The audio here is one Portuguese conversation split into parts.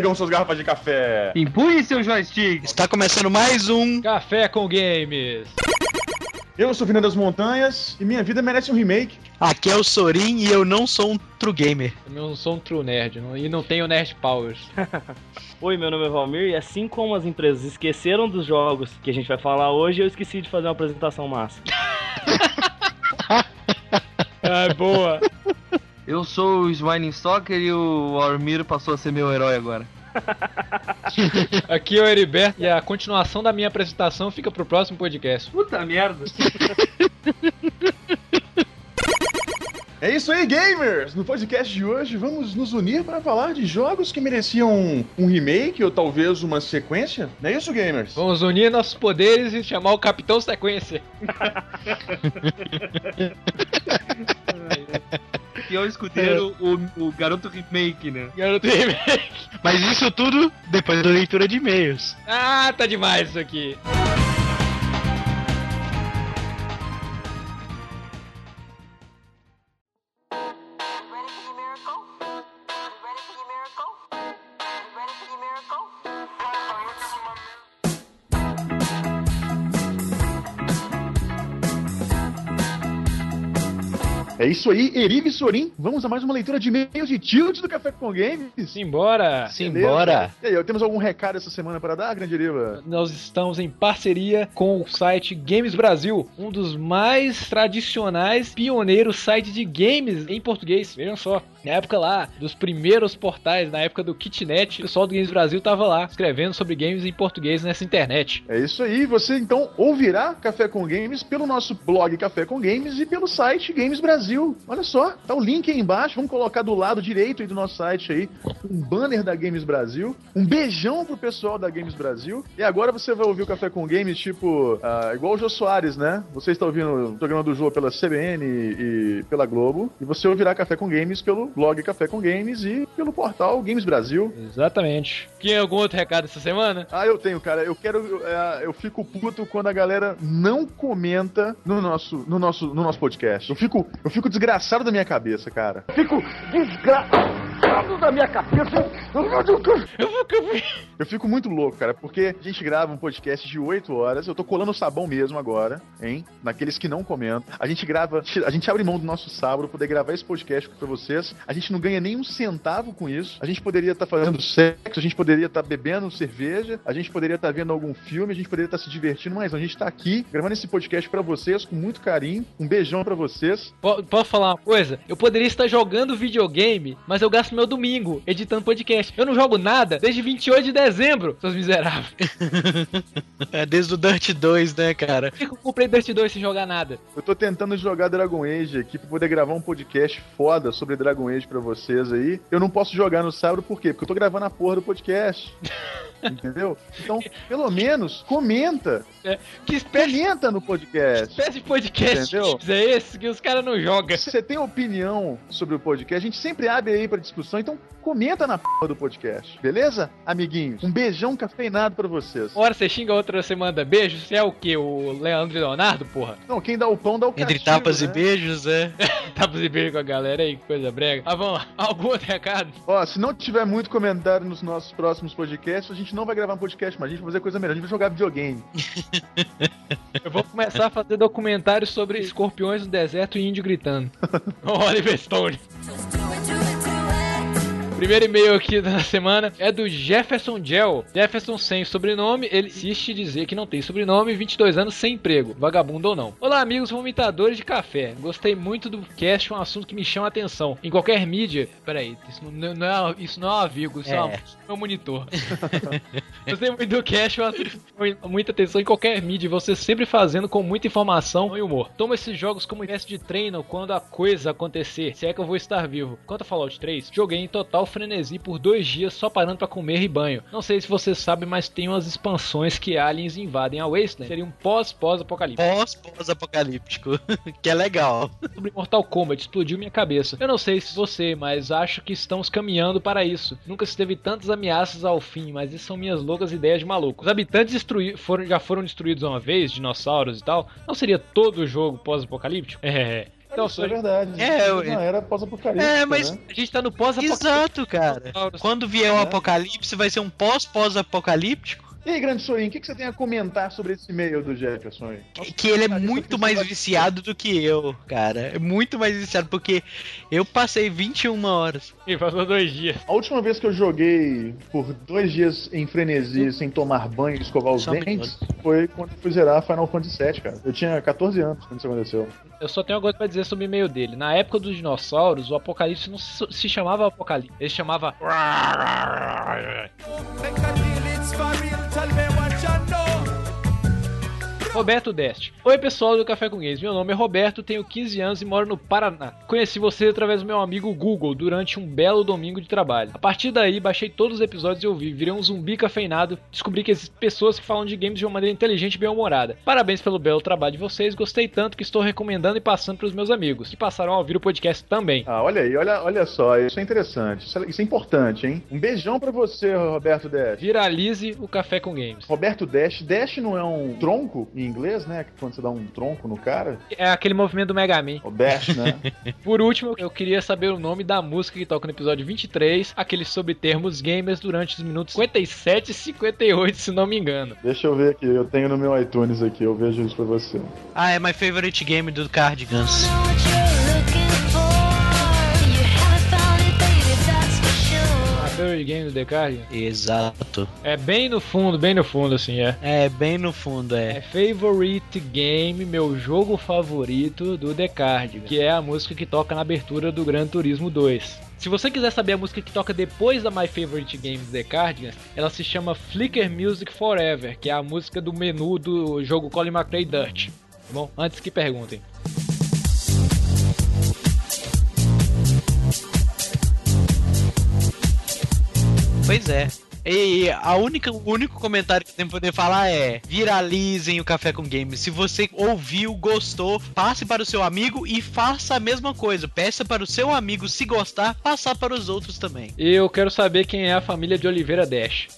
Ergam suas garrafas de café. Empurre seu joystick. Está começando mais um. Café com Games. Eu sou o Fernando das Montanhas e minha vida merece um remake. Aqui é o Sorin e eu não sou um true gamer. Eu não sou um true nerd não- e não tenho nerd powers. Oi, meu nome é Valmir e assim como as empresas esqueceram dos jogos que a gente vai falar hoje, eu esqueci de fazer uma apresentação massa. Ah, boa. Eu sou o Swining Soccer e o Armiro passou a ser meu herói agora. Aqui é o Heriberto e a continuação da minha apresentação fica pro próximo podcast. Puta merda. É isso aí, gamers! No podcast de hoje vamos nos unir para falar de jogos que mereciam um remake ou talvez uma sequência. Não é isso, gamers? Vamos unir nossos poderes e chamar o Capitão Sequência. E é o escudeiro, o, o garoto remake, né? Garoto remake. Mas isso tudo depois da leitura de e-mails. Ah, tá demais isso aqui. É isso aí, Erive Sorin. Vamos a mais uma leitura de e-mails de tilt do Café com Games. Simbora. Simbora. E aí, temos algum recado essa semana para dar, grande Eriva? Nós estamos em parceria com o site Games Brasil, um dos mais tradicionais, pioneiros sites de games em português. Vejam só, na época lá, dos primeiros portais, na época do Kitnet, o pessoal do Games Brasil tava lá, escrevendo sobre games em português nessa internet. É isso aí, você então ouvirá Café com Games pelo nosso blog Café com Games e pelo site Games Brasil. Olha só, tá o link aí embaixo, vamos colocar do lado direito aí do nosso site aí, um banner da Games Brasil, um beijão pro pessoal da Games Brasil. E agora você vai ouvir o Café com Games, tipo, ah, igual o Jô Soares, né? Você está ouvindo o programa do Jô pela CBN e, e pela Globo, e você ouvirá Café com Games pelo blog Café com Games e pelo portal Games Brasil. Exatamente. Tinha algum outro recado essa semana? Ah, eu tenho, cara. Eu quero. Eu, é, eu fico puto quando a galera não comenta no nosso, no nosso, no nosso podcast. Eu fico, eu fico desgraçado da minha cabeça, cara. Eu fico desgraçado da minha cabeça. Eu fico muito louco, cara, porque a gente grava um podcast de 8 horas. Eu tô colando sabão mesmo agora, hein? Naqueles que não comentam. A gente grava, a gente abre mão do nosso sábado pra poder gravar esse podcast pra vocês. A gente não ganha nem um centavo com isso. A gente poderia estar fazendo sexo, a gente poderia estar bebendo cerveja, a gente poderia estar vendo algum filme, a gente poderia estar se divertindo, mas a gente tá aqui gravando esse podcast pra vocês com muito carinho. Um beijão pra vocês. Po- Posso falar uma coisa? Eu poderia estar jogando videogame, mas eu gasto meu domingo editando podcast. Eu não jogo nada desde 28 de dezembro, seus miseráveis. É desde o Dirt 2, né, cara? Por que eu comprei Dust 2 sem jogar nada? Eu tô tentando jogar Dragon Age aqui pra poder gravar um podcast foda sobre Dragon Age pra vocês aí. Eu não posso jogar no sábado, por quê? Porque eu tô gravando a porra do podcast. Entendeu? Então, pelo menos, comenta. Que espécie, Comenta no podcast. espécie de podcast Entendeu? é esse que os caras não jogam? Se você tem opinião sobre o podcast, a gente sempre abre aí pra discussão, então comenta na porra do podcast. Beleza, amiguinhos? Um beijão cafeinado pra vocês. Uma hora você xinga, outra você manda beijo. Você é o que? O Leandro e Leonardo, porra? Não, quem dá o pão dá o castigo, Entre tapas né? e beijos, é. Tapas e beijo com a galera aí, que coisa brega. Ah, vamos lá. Algum outro recado? Ó, se não tiver muito comentário nos nossos próximos podcasts, a gente não vai gravar um podcast, mas a gente vai fazer coisa melhor. A gente vai jogar videogame. Eu vou começar a fazer documentários sobre escorpiões no deserto e índio gritando. Oliver Stone. Primeiro e-mail aqui da semana é do Jefferson Gel. Jefferson sem sobrenome, ele insiste em dizer que não tem sobrenome, 22 anos sem emprego, vagabundo ou não. Olá, amigos vomitadores de café. Gostei muito do cast, um assunto que me chama a atenção. Em qualquer mídia. Peraí, isso não, não é, isso não é uma vírgula, isso é, É. uma- meu monitor. Gostei muito do cast, um assunto que muita atenção em qualquer mídia, você sempre fazendo com muita informação e humor. Toma esses jogos como espécie de treino quando a coisa acontecer, se é que eu vou estar vivo. Quanto a Fallout 3, joguei em total frenesi por dois dias só parando pra comer e banho. Não sei se você sabe, mas tem umas expansões que aliens invadem a Wasteland. Seria um pós-pós-apocalipse. Pós-pós-apocalíptico. que é legal. sobre Mortal Kombat explodiu minha cabeça. Eu não sei se você, mas acho que estamos caminhando para isso. Nunca se teve tantas ameaças ao fim, mas isso são minhas loucas ideias de maluco. Os habitantes destrui- foram, já foram destruídos uma vez, dinossauros e tal. Não seria todo o jogo pós-apocalíptico? É. Então, Isso é verdade. É, eu- Não, era pós-apocalíptica. É, mas- né? a gente tá no pós-apocalipse. Exato, cara. Quando vier o É. apocalipse, vai ser um pós-pós-apocalíptico. E aí, Grande Sorin, o que, que você tem a comentar sobre esse e-mail do Jefferson aí? Que, que ele é Nossa, muito mais vai- viciado do que eu, cara. É muito mais viciado, porque eu passei 21 horas. E passou dois dias. A última vez que eu joguei por dois dias em frenesi sem tomar banho e escovar os Só um dentes foi quando eu fui zerar Final Fantasy VII, cara. Eu tinha 14 anos quando isso aconteceu. Eu só tenho uma coisa pra dizer sobre o e-mail dele. Na época dos dinossauros, o apocalipse não se, chamava apocalipse. Ele se chamava. Roberto Deste. Oi, pessoal do Café com Games. Meu nome é Roberto, tenho 15 anos e moro no Paraná. Conheci vocês através do meu amigo Google durante um belo domingo de trabalho. A partir daí, baixei todos os episódios e ouvi. Virei um zumbi cafeinado. Descobri que existem pessoas que falam de games de uma maneira inteligente e bem-humorada. Parabéns pelo belo trabalho de vocês. Gostei tanto que estou recomendando e passando para os meus amigos, que passaram a ouvir o podcast também. Ah, olha aí, olha, olha só, isso é interessante. Isso é, isso é importante, hein? Um beijão pra você, Roberto Dash. Viralize o Café com Games. Roberto Dash, Dash não é um tronco em inglês, né? Quando você dá um tronco no cara. É aquele movimento do Mega Man. O Dash, né? Por último, eu queria saber o nome da música que toca no episódio 23, aquele sobre termos gamers durante os minutos 57 e 58, se não me engano. Deixa eu ver aqui, eu tenho no meu iTunes aqui, eu vejo isso pra você. Ah, é my favorite game do Cardigans. Sure. A Favorite Game do The Card? Exato. É bem no fundo, bem no fundo, assim, é. É, bem no fundo, É é. Favorite Game, meu jogo favorito do The Card, que é a música que toca na abertura do Gran Turismo 2. Se você quiser saber a música que toca depois da My Favorite Game do The Cardigans, ela se chama Flicker Music Forever, que é a música do menu do jogo Colin McRae Dirt. Tá bom? Antes que perguntem. Pois é. E a única, o único comentário que eu tenho pra poder falar é: viralizem o Café com Games. Se você ouviu, gostou, passe para o seu amigo e faça a mesma coisa. Peça para o seu amigo, se gostar, passar para os outros também. Eu quero saber quem é a família de Oliveira Dash.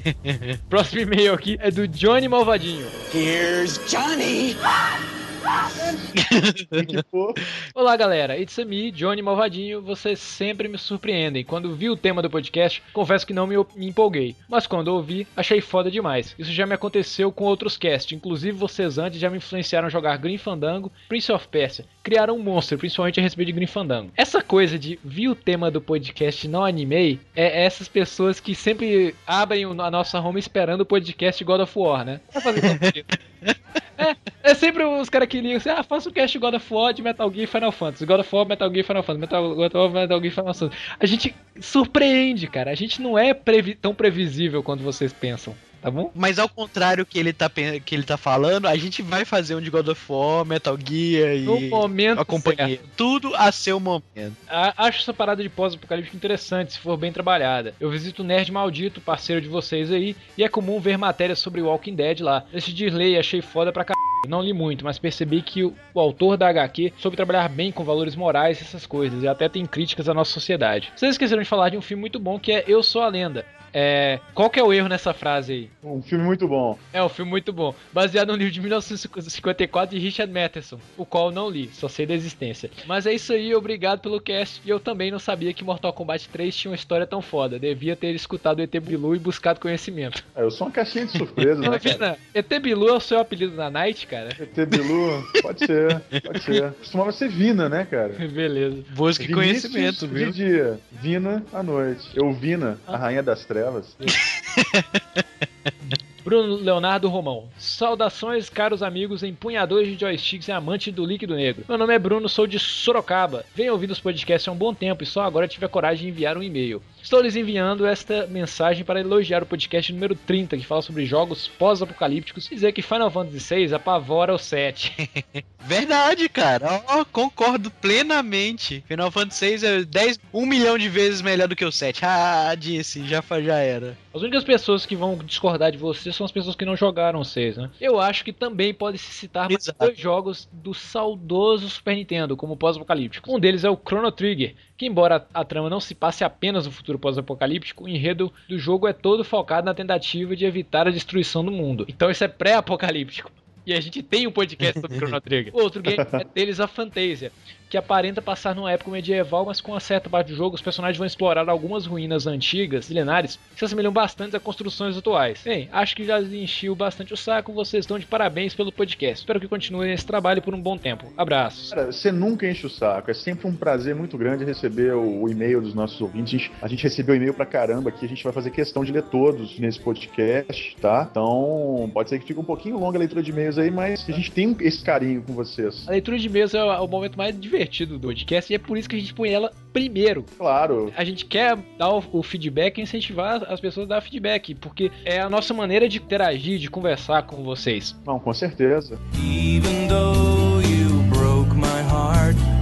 Próximo e-mail aqui é do Johnny Malvadinho. Que fofo. Olá galera, it's me, Johnny Malvadinho. Vocês sempre me surpreendem. Quando vi o tema do podcast, confesso que não me, me empolguei. Mas quando ouvi, achei foda demais. Isso já me aconteceu com outros casts. Inclusive, vocês antes já me influenciaram a jogar Green Fandango, Prince of Persia. Criaram um monstro, principalmente a respeito de Green Fandango. Essa coisa de vi o tema do podcast não animei é essas pessoas que sempre abrem a nossa home esperando o podcast God of War, né? Vai fazer. É, é sempre os caras que ligam assim, ah, faça o cast God of War de Metal Gear e Final Fantasy. God of War, Metal Gear e Final Fantasy. Metal, God of War, Metal Gear Final Fantasy. A gente surpreende, cara. A gente não é previ- tão previsível quanto vocês pensam, tá bom? Mas ao contrário que ele tá, que ele tá falando, a gente vai fazer um de God of War, Metal Gear e No momento a companhia. Tudo a seu momento. A- Acho essa parada de pós-apocalíptico interessante, se for bem trabalhada. Eu visito o Nerd Maldito, parceiro de vocês aí, e é comum ver matérias sobre Walking Dead lá. Esse de ler achei foda pra caralho. Não li muito, mas percebi que o, o autor da HQ soube trabalhar bem com valores morais e essas coisas, e até tem críticas à nossa sociedade. Vocês esqueceram de falar de um filme muito bom que é Eu Sou a Lenda. É, qual que é o erro nessa frase aí? Um filme muito bom. É um filme muito bom, baseado no livro de 1954 de Richard Matheson, o qual não li, só sei da existência. Mas é isso aí, obrigado pelo cast. E eu também não sabia que Mortal Kombat 3 tinha uma história tão foda. Devia ter escutado o ET Bilu e buscado conhecimento. É, eu sou uma caixinha de surpresas, né, cara? Vina, ET Bilu é o seu apelido na Night, cara? ET Bilu, pode ser, pode ser. Costumava ser Vina, né, cara? Beleza. Busque Vinícius conhecimento, viu? De dia, Vina à noite. Eu, Vina, a rainha das trevas delas. Bruno Leonardo Romão. Saudações, caros amigos, empunhadores de joysticks e amantes do líquido negro. Meu nome é Bruno, sou de Sorocaba. Venho ouvindo os podcasts há um bom tempo e só agora tive a coragem de enviar um e-mail. Estou lhes enviando esta mensagem para elogiar o podcast número 30, que fala sobre jogos pós-apocalípticos, e dizer que Final Fantasy VI apavora o 7. Verdade, cara. Ó, concordo plenamente. Final Fantasy VI é 10, 1 milhão de vezes melhor do que o 7. Ah, disse, já, já era. As únicas pessoas que vão discordar de você são as pessoas que não jogaram o 6, né? Eu acho que também pode se citar mais Exato. dois jogos do saudoso Super Nintendo, como pós-apocalíptico. Um deles é o Chrono Trigger, que embora a trama não se passe apenas no futuro pós-apocalíptico, o enredo do jogo é todo focado na tentativa de evitar a destruição do mundo. Então isso é pré-apocalíptico. E a gente tem um podcast sobre Chrono Trigger. Outro game é deles a Fantasia, que aparenta passar numa época medieval, mas com uma certa parte do jogo, os personagens vão explorar algumas ruínas antigas, milenares, que se assemelham bastante a construções atuais. Bem, acho que já enchiu bastante o saco, vocês estão de parabéns pelo podcast. Espero que continuem esse trabalho por um bom tempo. Abraços. Cara, você nunca enche o saco. É sempre um prazer muito grande receber o, o e-mail dos nossos ouvintes. A gente, recebeu e-mail pra caramba aqui. A gente vai fazer questão de ler todos nesse podcast, tá? Então, pode ser que fique um pouquinho longa a leitura de e-mails aí, mas a gente tem esse carinho com vocês. A leitura de e-mails é o o momento mais divertido do podcast e é por isso que a gente põe ela primeiro. Claro. A gente quer dar o, o feedback e incentivar as pessoas a dar feedback, porque é a nossa maneira de interagir, de conversar com vocês. Não, com certeza. Even though you broke my heart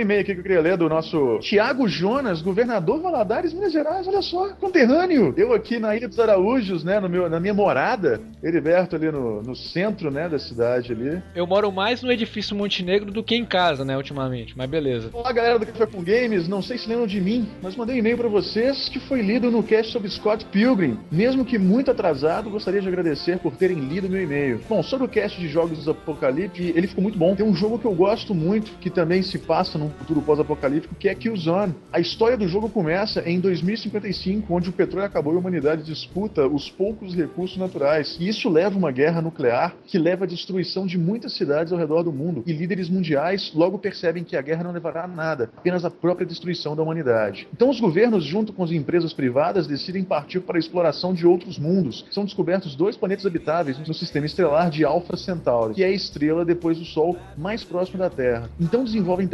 um e-mail aqui que eu queria ler do nosso Tiago Jonas, governador Valadares, Minas Gerais, olha só, conterrâneo. Eu aqui na Ilha dos Araújos, né, no meu, na minha morada, Heriberto ali no, no centro, né, da cidade ali. Eu moro mais no edifício Montenegro do que em casa, né, ultimamente, mas beleza. Olá, galera do Café com Games, não sei se lembram de mim, mas mandei um e-mail pra vocês que foi lido no cast sobre Scott Pilgrim. Mesmo que muito atrasado, gostaria de agradecer por terem lido meu e-mail. Bom, sobre o cast de jogos dos Apocalipse, ele ficou muito bom. Tem um jogo que eu gosto muito, que também se passa num futuro pós-apocalíptico, que é Killzone. A história do jogo começa em 2055, onde o petróleo acabou e a humanidade disputa os poucos recursos naturais. E isso leva a uma guerra nuclear que leva à destruição de muitas cidades ao redor do mundo. E líderes mundiais logo percebem que a guerra não levará a nada, apenas a própria destruição da humanidade. Então os governos, junto com as empresas privadas, decidem partir para a exploração de outros mundos. São descobertos dois planetas habitáveis no sistema estelar de Alpha Centauri, que é a estrela depois do Sol mais próximo da Terra. Então desenvolvem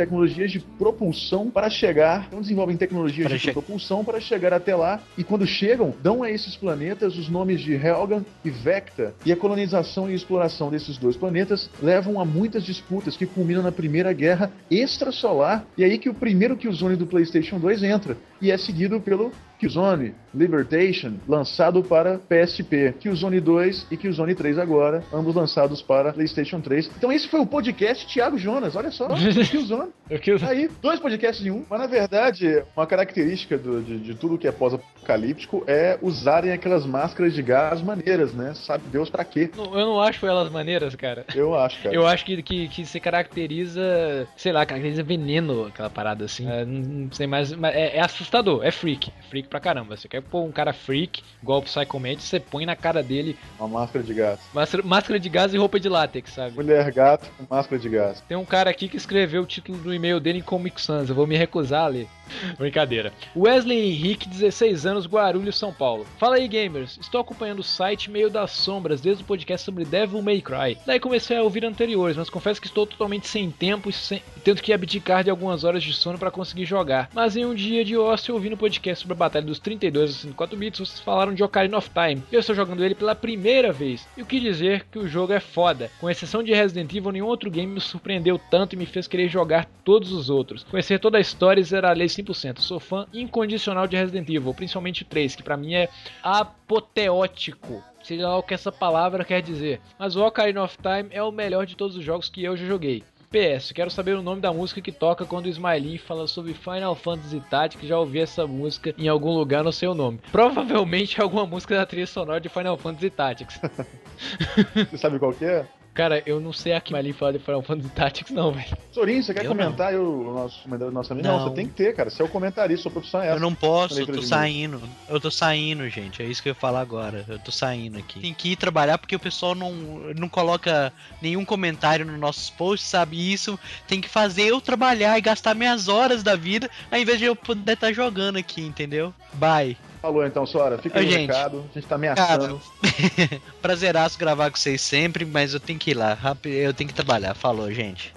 tecnologias de propulsão para chegar, então desenvolvem tecnologias Para de che- propulsão para chegar até lá e quando chegam, dão a esses planetas os nomes de Helgan e Vecta. E a colonização e exploração desses dois planetas levam a muitas disputas que culminam na Primeira Guerra Extrasolar. E aí que o primeiro Killzone do PlayStation 2 entra e é seguido pelo Killzone Libertation, lançado para PSP, Killzone 2 e Killzone 3 agora, ambos lançados para PlayStation 3. Então esse foi o podcast Thiago Jonas, olha só, Killzone. Quis- Aí, dois podcasts em um. Mas na verdade, uma característica do- de, de tudo que é pós-apocalíptico é usarem aquelas máscaras de gás maneiras, né? Sabe Deus pra quê? Não, Eu não acho elas maneiras, cara. Eu acho, cara. Eu acho que, que, que se caracteriza, sei lá, caracteriza veneno, aquela parada assim. É, não sei mais, mas é, é assustador, é freak. É freak pra caramba. Você quer pôr um cara freak, igual o Psycho Mantis, você põe na cara dele Uma máscara de gás. máscara, máscara de gás e roupa de látex, sabe? Mulher gato com máscara de gás. Tem um cara aqui que escreveu o título do e-mail dele em Comic Sans. Eu vou me recusar a ler. Brincadeira. Wesley Henrique, 16 anos, Guarulhos, São Paulo. Fala aí, gamers. Estou acompanhando o site Meio das Sombras desde o podcast sobre Devil May Cry. Daí comecei a ouvir anteriores, mas confesso que estou totalmente sem tempo e sem... tendo que abdicar de algumas horas de sono para conseguir jogar. Mas em um dia de ócio, ouvindo o podcast sobre a Batalha dos 32 aos 54 bits, vocês falaram de Ocarina of Time. Eu estou jogando ele pela primeira vez. E o que dizer que o jogo é foda. Com exceção de Resident Evil, nenhum outro game me surpreendeu tanto e me fez querer jogar todos os outros. Conhecer toda a história e zerá-lhe 100%. Sou fã incondicional de Resident Evil, principalmente o 3, que pra mim é apoteótico. Seja lá o que essa palavra quer dizer. Mas o Ocarina of Time é o melhor de todos os jogos que eu já joguei. PS, quero saber o nome da música que toca quando o Smiley fala sobre Final Fantasy Tactics. Já ouvi essa música em algum lugar, não sei o nome. Provavelmente é alguma música da trilha sonora de Final Fantasy Tactics. Você sabe qual que é? Cara, eu não sei a que Smiley fala de Final Fantasy Tactics, não, velho. Sorinho, você quer Eu comentar aí o nosso nosso amigo? Não. Não. você tem que ter, cara. Você é o comentarista, sua profissão é essa. Eu não posso, eu tô saindo. Eu tô saindo, gente. É isso que eu ia falar agora. Eu tô saindo aqui. Tem que ir trabalhar porque o pessoal não, não coloca nenhum comentário nos nossos posts, sabe? Isso tem que fazer eu trabalhar e gastar minhas horas da vida, ao invés de eu poder estar jogando aqui, entendeu? Bye. Falou então, Sora. Fica aí gente. recado. A gente tá ameaçando. Prazeraço gravar com vocês sempre, mas eu tenho que ir lá. Rápido, eu tenho que trabalhar. Falou, gente.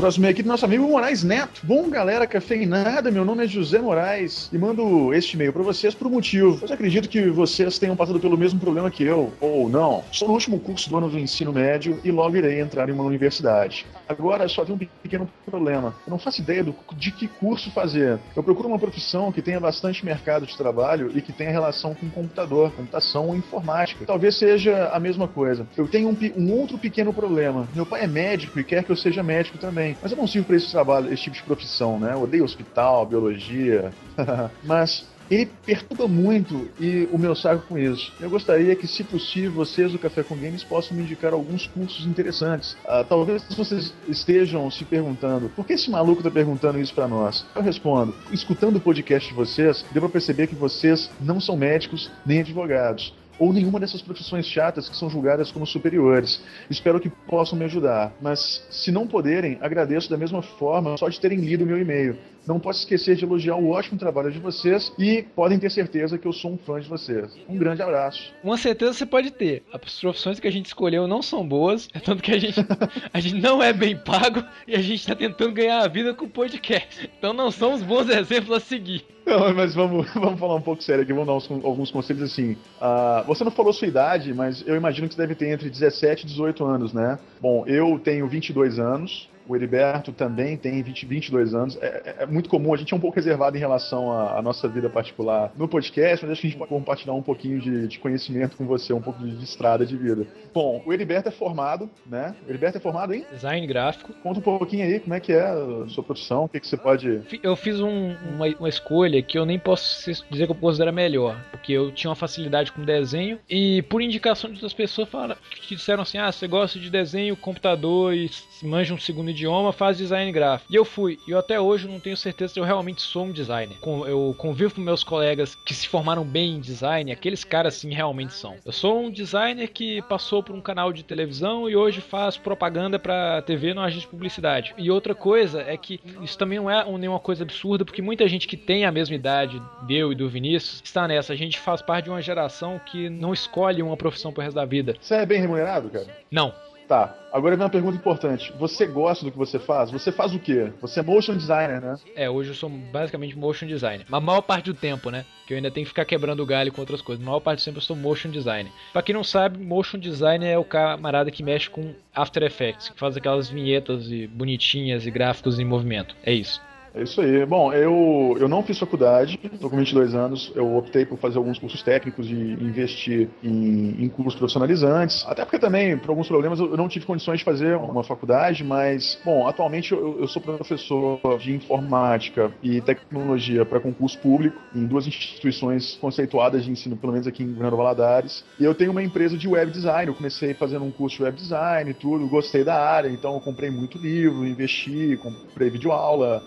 Próximo e-mail aqui do nosso amigo Moraes Neto. Bom, galera cafeinada, meu nome é José Moraes e mando este e-mail para vocês por um motivo. Pois acredito que vocês tenham passado pelo mesmo problema que eu, ou não. Estou no último curso do ano do ensino médio e logo irei entrar em uma universidade. Agora só tem um pequeno problema. Eu não faço ideia do- de que curso fazer. Eu procuro uma profissão que tenha bastante mercado de trabalho e que tenha relação com computador, computação ou informática. Talvez seja a mesma coisa. Eu tenho um, um outro pequeno problema. Meu pai é médico e quer que eu seja médico também. Mas eu não sirvo pra esse trabalho, esse tipo de profissão, né? Eu odeio hospital, biologia. Mas ele perturba muito e o meu saco com isso. Eu gostaria que, se possível, vocês do Café com Games possam me indicar alguns cursos interessantes. Ah, talvez vocês estejam se perguntando por que esse maluco tá perguntando isso pra nós. Eu respondo: escutando o podcast de vocês, pra perceber que vocês não são médicos nem advogados. Ou nenhuma dessas profissões chatas que são julgadas como superiores. Espero que possam me ajudar. Mas, se não puderem, agradeço da mesma forma só de terem lido meu e-mail. Não posso esquecer de elogiar o ótimo trabalho de vocês e podem ter certeza que eu sou um fã de vocês. Um grande abraço. Uma certeza você pode ter. As profissões que a gente escolheu não são boas, é tanto que a gente, a gente não é bem pago e a gente tá tentando ganhar a vida com o podcast. Então não são os bons exemplos a seguir. Não, mas vamos, vamos falar um pouco sério aqui, vamos dar uns- alguns conselhos assim. Ah, você não falou sua idade, mas eu imagino que você deve ter entre 17 e 18 anos, né? Bom, eu tenho 22 anos, o Heriberto também tem 20, 22 anos. É, é- é muito comum, a gente é um pouco reservado em relação à, nossa vida particular no podcast, mas acho que a gente pode compartilhar um pouquinho de, de conhecimento com você, um pouco de, de estrada de vida. Bom, o Heriberto é formado, né? O Heriberto é formado em? Design gráfico. Conta um pouquinho aí como é que é a sua profissão, o que, que você pode Eu fiz um- uma, uma escolha que eu nem posso dizer que eu considero melhor, porque eu tinha uma facilidade com desenho e por indicação de outras pessoas falaram, que disseram assim: ah, você gosta de desenho, computador e manja um segundo idioma, faz design gráfico. E eu fui, e eu até hoje não tenho certeza se eu realmente sou um designer. Eu convivo com meus colegas que se formaram bem em design, aqueles caras sim realmente são. Eu sou um designer que passou por um canal de televisão e hoje faz propaganda pra TV no agente de publicidade. E outra coisa é que isso também não é um- nenhuma coisa absurda, porque muita gente que tem a mesma idade deu e do Vinícius está nessa. A gente faz parte de uma geração que não escolhe uma profissão pro resto da vida. Você é bem remunerado, cara? Não. Tá. Agora vem uma pergunta importante. Você gosta do que você faz? Você faz o quê? Você é motion designer, né? É, hoje eu sou basicamente motion designer. Mas a maior parte do tempo, né? Que eu ainda tenho que ficar quebrando o galho com outras coisas. A maior parte do tempo eu sou motion designer. Pra quem não sabe, motion designer é o camarada que mexe com After Effects, que faz aquelas vinhetas e bonitinhas e gráficos em movimento. É isso. É isso aí. Bom, eu, eu não fiz faculdade, tô com 22 anos, eu optei por fazer alguns cursos técnicos e investir em, em cursos profissionalizantes, até porque também, por alguns problemas, eu não tive condições de fazer uma faculdade, mas, bom, atualmente eu, eu sou professor de informática e tecnologia para concurso público em duas instituições conceituadas de ensino, pelo menos aqui em Governador Valadares, e eu tenho uma empresa de web design, eu comecei fazendo um curso de web design e tudo, gostei da área, então eu comprei muito livro, investi, comprei videoaula,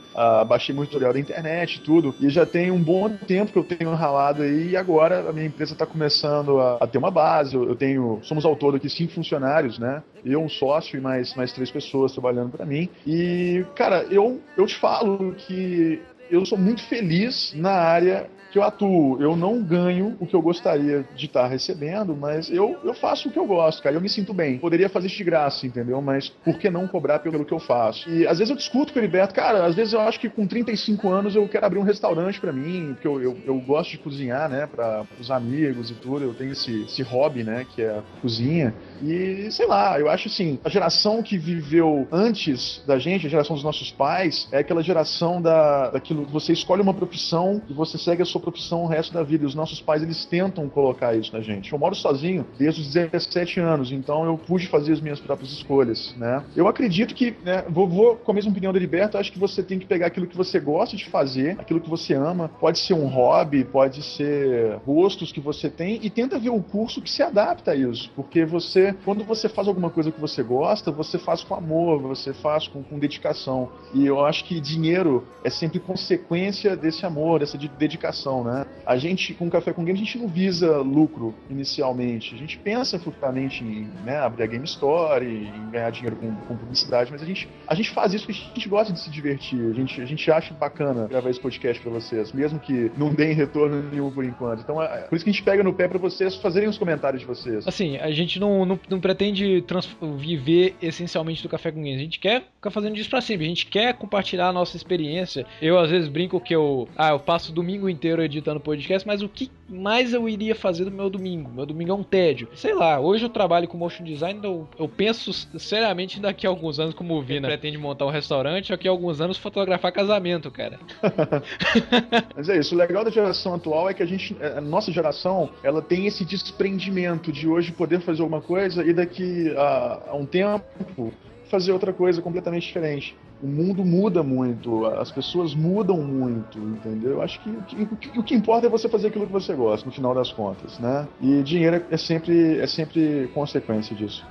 baixei muito tutorial da internet tudo. E já tem um bom tempo que eu tenho ralado aí e agora a minha empresa está começando a, a ter uma base. Eu, eu tenho, somos ao todo aqui cinco funcionários, né? Eu, um sócio e mais, mais três pessoas trabalhando para mim. E, cara, eu, eu te falo que eu sou muito feliz na área que eu atuo. Eu não ganho o que eu gostaria de estar recebendo, mas eu, eu faço o que eu gosto, cara. Eu me sinto bem. Poderia fazer isso de graça, entendeu? Mas por que não cobrar pelo que eu faço? E às vezes eu discuto com o Heriberto, cara, às vezes eu acho que com 35 anos eu quero abrir um restaurante pra mim, porque eu, eu, eu gosto de cozinhar, né, para os amigos e tudo. Eu tenho esse, esse hobby, né, que é a cozinha. E sei lá, eu acho assim, a geração que viveu antes da gente, a geração dos nossos pais, é aquela geração da, daquilo que você escolhe uma profissão e você segue a sua profissão o resto da vida. E os nossos pais, eles tentam colocar isso na gente. Eu moro sozinho desde os 17 anos, então eu pude fazer as minhas próprias escolhas, né? Eu acredito que, né, vou, vou com a mesma opinião do Heriberto, acho que você tem que pegar aquilo que você gosta de fazer, aquilo que você ama, pode ser um hobby, pode ser gostos que você tem, e tenta ver o curso que se adapta a isso, porque você, quando você faz alguma coisa que você gosta, você faz com amor, você faz com, com dedicação, e eu acho que dinheiro é sempre consequência desse amor, dessa de- dedicação, né? A gente, com Café com Game, a gente não visa lucro inicialmente. A gente pensa futuramente em né, abrir a Game Store, em ganhar dinheiro com, com publicidade, mas a gente, a gente faz isso porque a gente gosta de se divertir. A gente, a gente acha bacana gravar esse podcast pra vocês, mesmo que não deem retorno nenhum por enquanto. Então, é por isso que a gente pega no pé pra vocês fazerem os comentários de vocês. Assim, a gente não, não, não pretende trans- viver essencialmente do Café com Games. A gente quer ficar fazendo disso pra sempre. A gente quer compartilhar a nossa experiência. Eu, às vezes, brinco que eu... Ah, eu passo o domingo inteiro editando podcast, mas o que mais eu iria fazer do meu domingo? Meu domingo é um tédio. Sei lá, hoje eu trabalho com motion design, então eu, eu penso seriamente daqui a alguns anos, como o Vina pretende montar um restaurante, daqui a alguns anos fotografar casamento, cara. Mas é isso, o legal da geração atual é que a gente, a nossa geração, ela tem esse desprendimento de hoje poder fazer alguma coisa e daqui a, a um tempo fazer outra coisa completamente diferente. O mundo muda muito, as pessoas mudam muito, entendeu? Eu acho que o que, o que- o que importa é você fazer aquilo que você gosta, no final das contas, né? E dinheiro é sempre, é sempre consequência disso.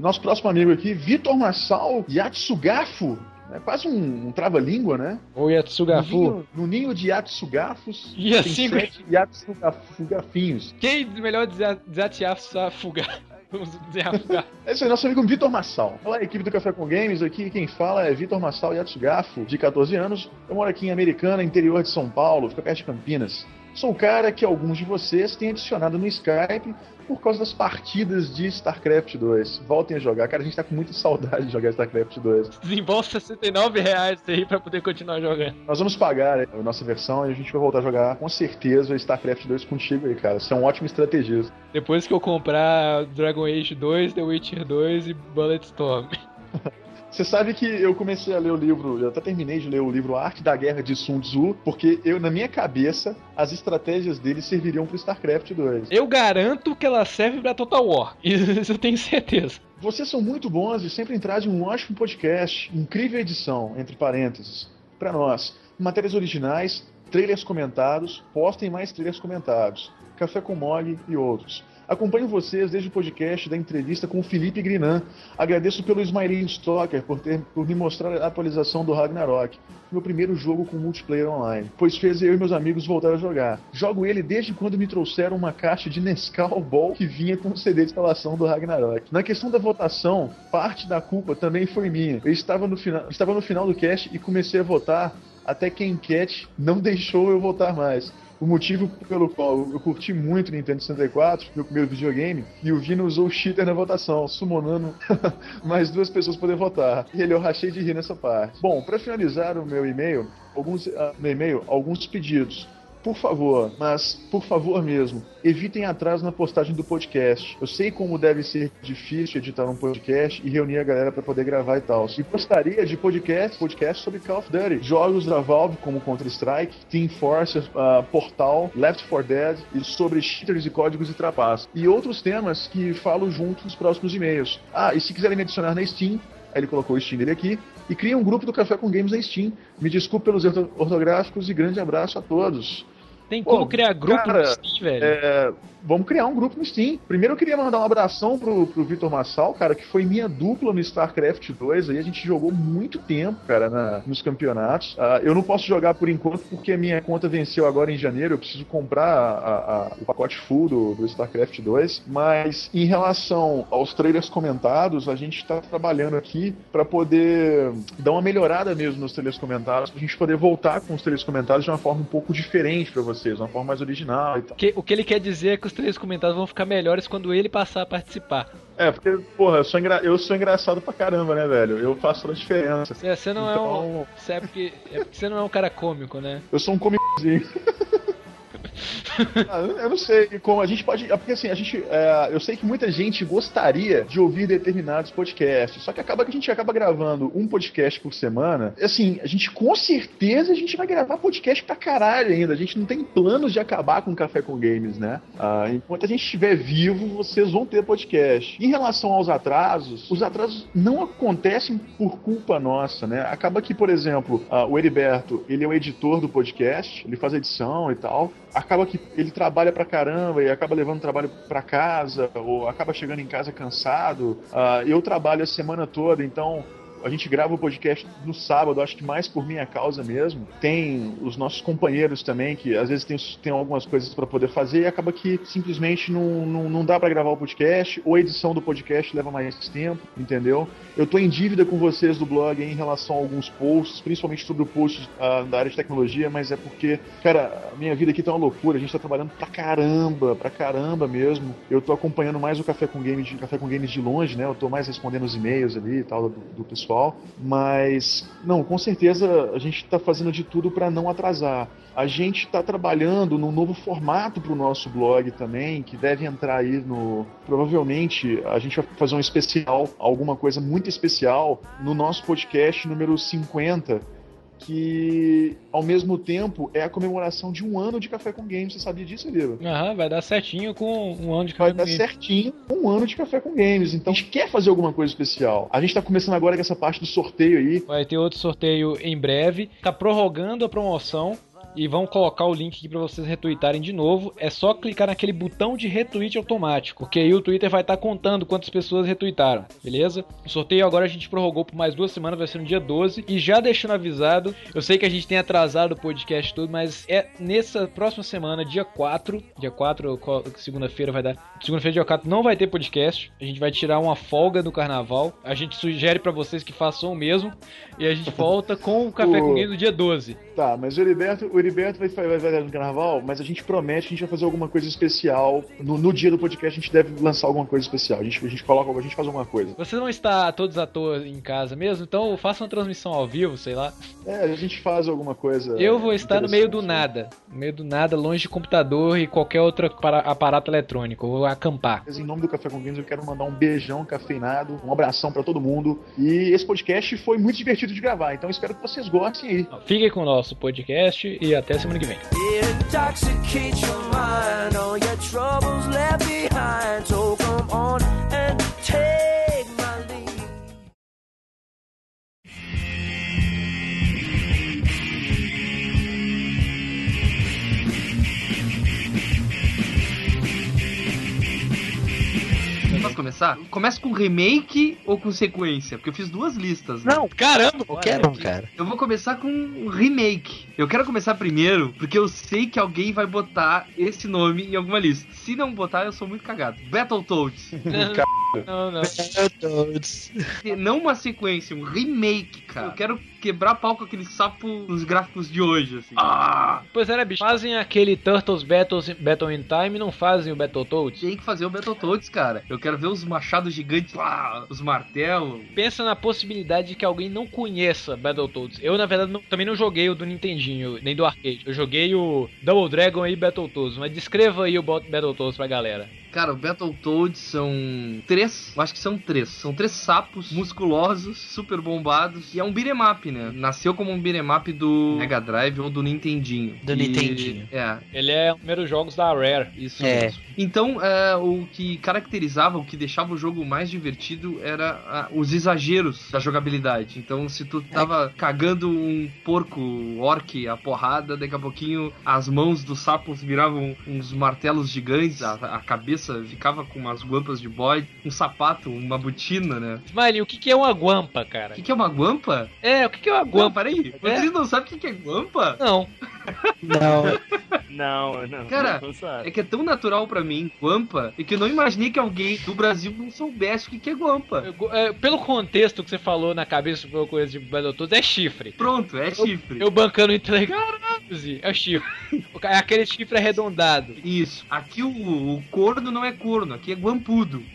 Nosso próximo amigo aqui, Vitor Massal Yatsugafo. É quase um, um trava-língua, né? Ou Yatsugafu. No ninho, no ninho de Yatsugafos, E tem assim, sete Yatsugafinhos. Quem melhor desa- desafiar Vamos desafiar. Esse é nosso amigo Vitor Massal. Olá, equipe do Café com Games. Aqui quem fala é Vitor Massal Yatsugafo, de 14 anos. Eu moro aqui em Americana, interior de São Paulo, fica perto de Campinas. Sou o cara que alguns de vocês têm adicionado no Skype por causa das partidas de StarCraft 2. Voltem a jogar. Cara, a gente tá com muita saudade de jogar StarCraft 2. Desembolsa 69 reais aí pra poder continuar jogando. Nós vamos pagar a nossa versão e a gente vai voltar a jogar com certeza StarCraft 2 contigo aí, cara. Você é um ótimo estrategista. Depois que eu comprar Dragon Age 2, The Witcher 2 e Bulletstorm. Você sabe que eu comecei a ler o livro, eu até terminei de ler o livro A Arte da Guerra de Sun Tzu, porque eu, na minha cabeça, as estratégias dele serviriam pro StarCraft 2. Eu garanto que ela serve pra Total War. Isso eu tenho certeza. Vocês são muito bons e sempre trazem um ótimo podcast, incrível edição, entre parênteses, para nós. Matérias originais, trailers comentados, postem mais trailers comentados, Café com Mog e outros. Acompanho vocês desde o podcast da entrevista com o Felipe Grinan. Agradeço pelo Smiling Stalker por, ter, por me mostrar a atualização do Ragnarok, meu primeiro jogo com multiplayer online, pois fez eu e meus amigos voltar a jogar. Jogo ele desde quando me trouxeram uma caixa de Nescau Ball que vinha com o CD de instalação do Ragnarok. Na questão da votação, parte da culpa também foi minha. Eu estava no final, estava no final do cast e comecei a votar até que a enquete não deixou eu votar mais. O motivo pelo qual eu curti muito Nintendo 64, meu primeiro videogame, e o Vino usou o cheater na votação, summonando mais duas pessoas poder votar. E ele eu rachei de rir nessa parte. Bom, para finalizar o meu e-mail, alguns meu e-mail, alguns pedidos. Por favor, mas por favor mesmo, evitem atraso na postagem do podcast. Eu sei como deve ser difícil editar um podcast e reunir a galera para poder gravar e tal. E gostaria de podcast, podcast sobre Call of Duty, jogos da Valve como Counter-Strike, Team Force, ah, Portal, Left 4 Dead e sobre cheaters e códigos e trapaças. E outros temas que falo junto nos próximos e-mails. Ah, e se quiserem me adicionar na Steam, Aí ele colocou o Steam dele aqui. E cria um grupo do Café com Games na Steam. Me desculpe pelos ortográficos e grande abraço a todos. Tem Pô, como criar grupo cara, no Steam, velho? É, vamos criar um grupo no Steam. Primeiro eu queria mandar um abração pro, pro Vitor Massal, cara, que foi minha dupla no StarCraft 2. Aí a gente jogou muito tempo, cara, na- nos campeonatos. Ah, eu não posso jogar por enquanto porque a minha conta venceu agora em janeiro. Eu preciso comprar a- a- o pacote full do, do StarCraft 2. Mas em relação aos trailers comentados, a gente está trabalhando aqui para poder dar uma melhorada mesmo nos trailers comentados, pra gente poder voltar com os trailers comentados de uma forma um pouco diferente para vocês, uma forma mais original e tal. O que ele quer dizer é que os três comentários vão ficar melhores quando ele passar a participar. É, porque, porra, eu sou, engra- eu sou engraçado pra caramba, né, velho? Eu faço a diferença. Você, você não é um. Então- Você é porque, é porque você não é um cara cômico, né? Eu sou um comizinho. Ah, eu não sei como a gente pode. é Porque assim, a gente. é, eu sei que muita gente gostaria de ouvir determinados podcasts. Só que acaba que a gente acaba gravando um podcast por semana. Assim, a gente com certeza a gente vai gravar podcast pra caralho ainda. A gente não tem planos de acabar com o Café com Games, né? Ah, enquanto a gente estiver vivo, vocês vão ter podcast. Em relação aos atrasos, os atrasos não acontecem por culpa nossa, né? Acaba que, por exemplo, ah, o Heriberto, ele é o editor do podcast, ele faz a edição e tal. Acaba que ele trabalha pra caramba e acaba levando o trabalho pra casa, ou acaba chegando em casa cansado. Ah, eu trabalho a semana toda, então a gente grava o podcast no sábado, acho que mais por minha causa mesmo. Tem os nossos companheiros também, que às vezes tem, tem algumas coisas para poder fazer e acaba que simplesmente não, não, não dá para gravar o podcast, ou a edição do podcast leva mais tempo, entendeu? Eu tô em dívida com vocês do blog em relação a alguns posts, principalmente sobre o post ah, da área de tecnologia, mas é porque, cara, a minha vida aqui tá uma loucura, a gente tá trabalhando pra caramba, pra caramba mesmo. Eu tô acompanhando mais o Café com Games, Café com Games de longe, né? Eu tô mais respondendo os e-mails ali e tal do, do pessoal, mas não, com certeza a gente tá fazendo de tudo pra não atrasar. A gente tá trabalhando num novo formato pro nosso blog também, que deve entrar aí no provavelmente a gente vai fazer um especial, alguma coisa muito especial no nosso podcast número 50, que ao mesmo tempo é a comemoração de um ano de Café com Games. Você sabia disso, Eliva? Aham, vai dar certinho com um ano de Vai cada dar certinho um ano de Café com Games. Então a gente quer fazer alguma coisa especial. A gente tá começando agora com essa parte do sorteio aí. Vai ter outro sorteio em breve. Tá prorrogando a promoção. E vão colocar o link aqui pra vocês retweetarem de novo. É só clicar naquele botão de retweet automático. Porque aí o Twitter vai estar contando quantas pessoas retweetaram. Beleza? O sorteio agora a gente prorrogou por mais duas semanas. Vai ser no dia 12. E já deixando avisado. Eu sei que a gente tem atrasado o podcast todo. Mas é nessa próxima semana, dia 4. Dia 4, qual- segunda-feira vai dar. Segunda-feira, dia 4, não vai ter podcast. A gente vai tirar uma folga do carnaval. A gente sugere pra vocês que façam o mesmo. E a gente volta com o Café com O- Games no dia 12. Tá, mas o Heriberto, o Heriberto vai, vai, vai no carnaval, mas a gente promete que a gente vai fazer alguma coisa especial. No, no dia do podcast a gente deve lançar alguma coisa especial. A gente, a gente coloca, a gente faz alguma coisa. Vocês vão estar todos à toa em casa mesmo, então faça uma transmissão ao vivo, sei lá. É, a gente faz alguma coisa. Eu vou estar no meio do nada. No meio do nada, longe de computador e qualquer outro para- aparato eletrônico. Eu vou acampar. Mas Em nome do Café com Games, eu quero mandar um beijão cafeinado, um abração pra todo mundo. E esse podcast foi muito divertido de gravar, então espero que vocês gostem aí. Fiquem com o nosso podcast e até semana que vem. Posso começar? Começa com remake ou com sequência? Porque eu fiz duas listas. né? Não, caramba, qualquer um, cara. Eu vou começar com um remake. Eu quero começar primeiro porque eu sei que alguém vai botar esse nome em alguma lista. Se não botar, eu sou muito cagado. Battletoads. Não, não. não uma sequência, um remake, cara. Eu quero quebrar pau com aquele sapo nos gráficos de hoje, assim. Ah! Pois é, né, bicho? Fazem aquele Turtles Battles, Battle in Time e não fazem o Battletoads. Tem que fazer o Battletoads, cara. Eu quero ver os machados gigantes, pá, os martelos. Pensa na possibilidade de que alguém não conheça Battletoads. Eu, na verdade, não- também não joguei o do Nintendinho, nem do arcade. Eu joguei o Double Dragon e Battletoads. Mas descreva aí o Battletoads pra galera. Cara, o Battletoads são três, eu acho que são três. São três sapos musculosos, super bombados. E é um beat'em up, né? Nasceu como um beat'em up do Mega Drive ou do Nintendinho. Do E- Nintendinho. É, Ele é um dos primeiros jogos da Rare. isso É. mesmo. Então, é, o que caracterizava, o que deixava o jogo mais divertido era ah, os exageros da jogabilidade. Então, se tu tava cagando um porco orc a porrada, daqui a pouquinho as mãos dos sapos viravam uns martelos gigantes, a, a cabeça ficava com umas guampas de bode, um sapato, uma botina, né? Smiley, o que, que é uma guampa, cara? O que, que é uma guampa? É, o que, que é uma Guampa, peraí. É? Vocês não sabem o que, que é guampa? Não. Não. Não, não. Cara, não. É que é tão natural pra mim, guampa, e que eu não imaginei que alguém do Brasil não soubesse o que, que é guampa. Eu- é, pelo contexto que você falou na cabeça por coisa de Battletoads, é chifre. Pronto, é chifre. Eu bancando entrei, caralho, É o chifre. É aquele chifre arredondado. Isso. Aqui o, o corno não é corno, aqui é guampudo.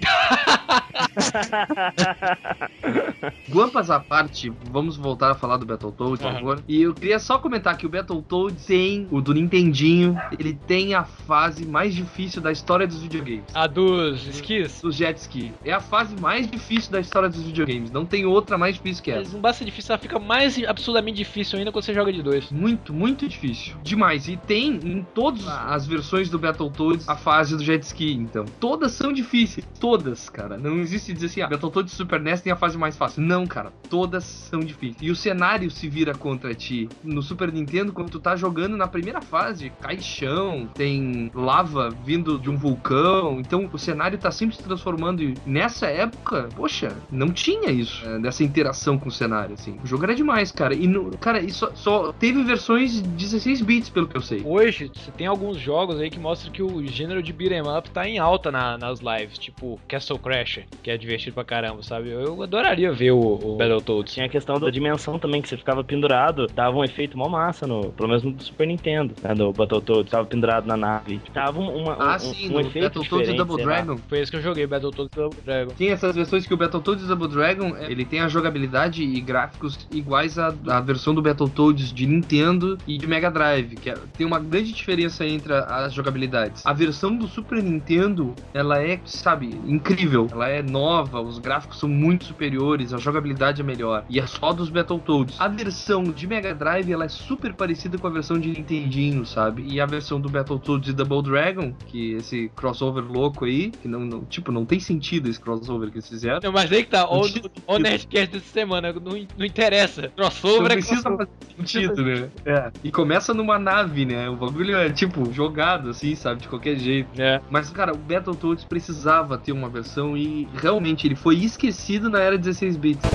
Guampas à parte, vamos voltar a falar do Battletoads, por favor. E eu queria só comentar que o Battletoads tem, o do Nintendinho, ele tem a fase mais difícil da história dos videogames. A dos skis. Do jet ski. É a fase mais difícil da história dos videogames. Não tem outra mais difícil que essa. Mas não basta difícil, ela fica mais absurdamente difícil ainda quando você joga de dois. Muito, muito difícil. Demais. E tem em todas as versões do Battletoads a fase do jet ski, então. Todas são difíceis. Todas, cara. Não existe dizer assim, ah, Battletoads Super NES tem a fase mais fácil. Não, cara. Todas são difíceis. E o cenário se vira contra ti. No Super Nintendo, quando tu tá jogando na primeira fase, cai chão, tem lava vindo de um vulcão. Então o cenário tá sempre se transformando. E nessa época, poxa, não tinha isso. é, dessa interação com o cenário, assim. O jogo era demais, cara. E, no, cara, só, só teve versões de 16 bits, pelo que eu sei. Hoje, você tem alguns jogos aí que mostram que o gênero de beat'em up tá em alta na- nas lives, tipo Castle Crasher, que é divertido pra caramba, sabe? Eu adoraria ver o, o Battletoads. Tinha a questão da dimensão também, que você ficava pendurado, dava um efeito mó massa, no, pelo menos no Super Nintendo, né, do Battletoads, tava pendurado na nave. Dava um, uma, Ah, um, sim, um no efeito Battletoads e diferente, Double sei lá. Dragon. Foi esse que eu joguei, Battletoads Double Dragon. Tem essas versões que o Battletoads Double Dragon, é, ele tem a jogabilidade e gráficos iguais à, à versão do Battletoads de Nintendo e de Mega Mega Drive, que é- tem uma grande diferença entre as jogabilidades. A versão do Super Nintendo, ela é, sabe, incrível. Ela é nova, os gráficos são muito superiores, a jogabilidade é melhor. E é só dos Battletoads. A versão de Mega Drive, ela é super parecida com a versão de Nintendinho, sabe? E a versão do Battletoads e Double Dragon, que esse crossover louco aí, que não, não- tipo, não tem sentido esse crossover que eles fizeram. Não, mas aí que tá, o, o Nerdcast dessa semana, não, não interessa. Crossover Não é precisa crossover. fazer sentido, né? É. E começa numa nave, né? O bagulho é, tipo, jogado, assim, sabe? De qualquer jeito. É. Mas, cara, o Battletoads precisava ter uma versão e realmente ele foi esquecido na era 16 bits.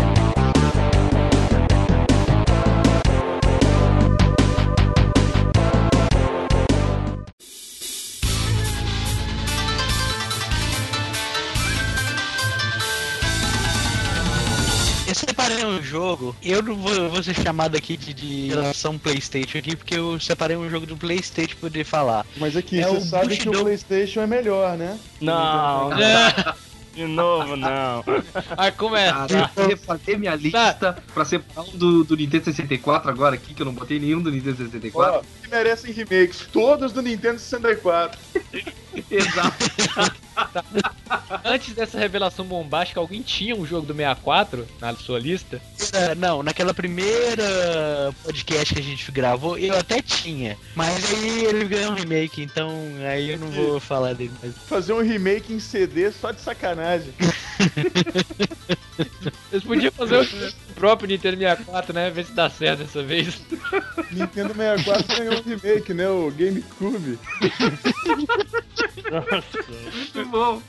Jogo, eu não vou, vou ser chamado aqui de, de relação Playstation aqui, porque eu separei um jogo do Playstation pra poder falar. Mas aqui, É você sabe que o Bushido. Playstation é melhor, né? Não, É. de novo, não. Aí começa. Eu vou refazer minha lista pra separar um do, do Nintendo 64 agora aqui, que eu não botei nenhum do Nintendo 64. Ó, que merecem remakes, todos do Nintendo 64. Exato. Antes dessa revelação bombástica, alguém tinha um jogo do 64 na sua lista? É, Não, naquela primeira podcast que a gente gravou, eu até tinha. Mas aí ele ganhou um remake, então aí eu não vou falar dele mais. Fazer um remake em CD só de sacanagem. Eles podiam fazer o próprio Nintendo 64, né? Ver se dá certo dessa vez. Nintendo 64 ganhou um remake, né? O GameCube. Muito bom.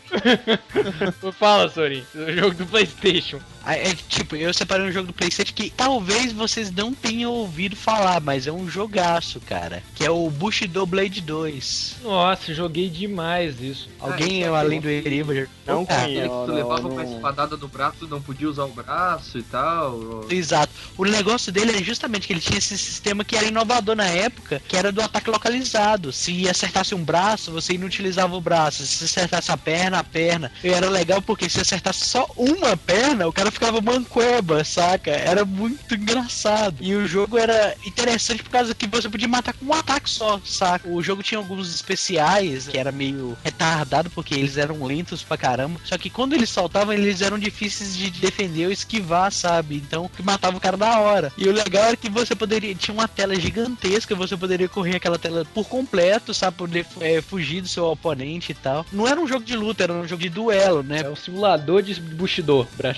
Fala, Sorin, o jogo do PlayStation. Ah, É, tipo, eu separei um jogo do Playstation que talvez vocês não tenham ouvido falar, mas é um jogaço, cara. Que é o Bushido Blade 2. Nossa, joguei demais isso. Alguém, Ah, além do Eriva, já... Não Ah, Aquele que conheço. tu não, levava não. com a espadada do braço, não podia usar o braço e tal. Exato. O negócio dele é justamente que ele tinha esse sistema que era inovador na época, que era do ataque localizado. Se acertasse um braço, você inutilizava o braço. Se acertasse a perna, a perna. E era legal porque se acertasse só uma perna, o cara ficava manqueba, saca? Era muito engraçado. E o jogo era interessante por causa que você podia matar com um ataque só, saca? O jogo tinha alguns especiais que era meio retardado porque eles eram lentos pra caramba. Só que quando eles soltavam, eles eram difíceis de defender ou esquivar, sabe? Então, que matava o cara da hora. E o legal era que você poderia. Tinha uma tela gigantesca, você poderia correr aquela tela por completo, sabe? Poder é, fugir do seu oponente e tal. Não era um jogo de luta, era um jogo de duelo, né? É um simulador de Bushido, pra-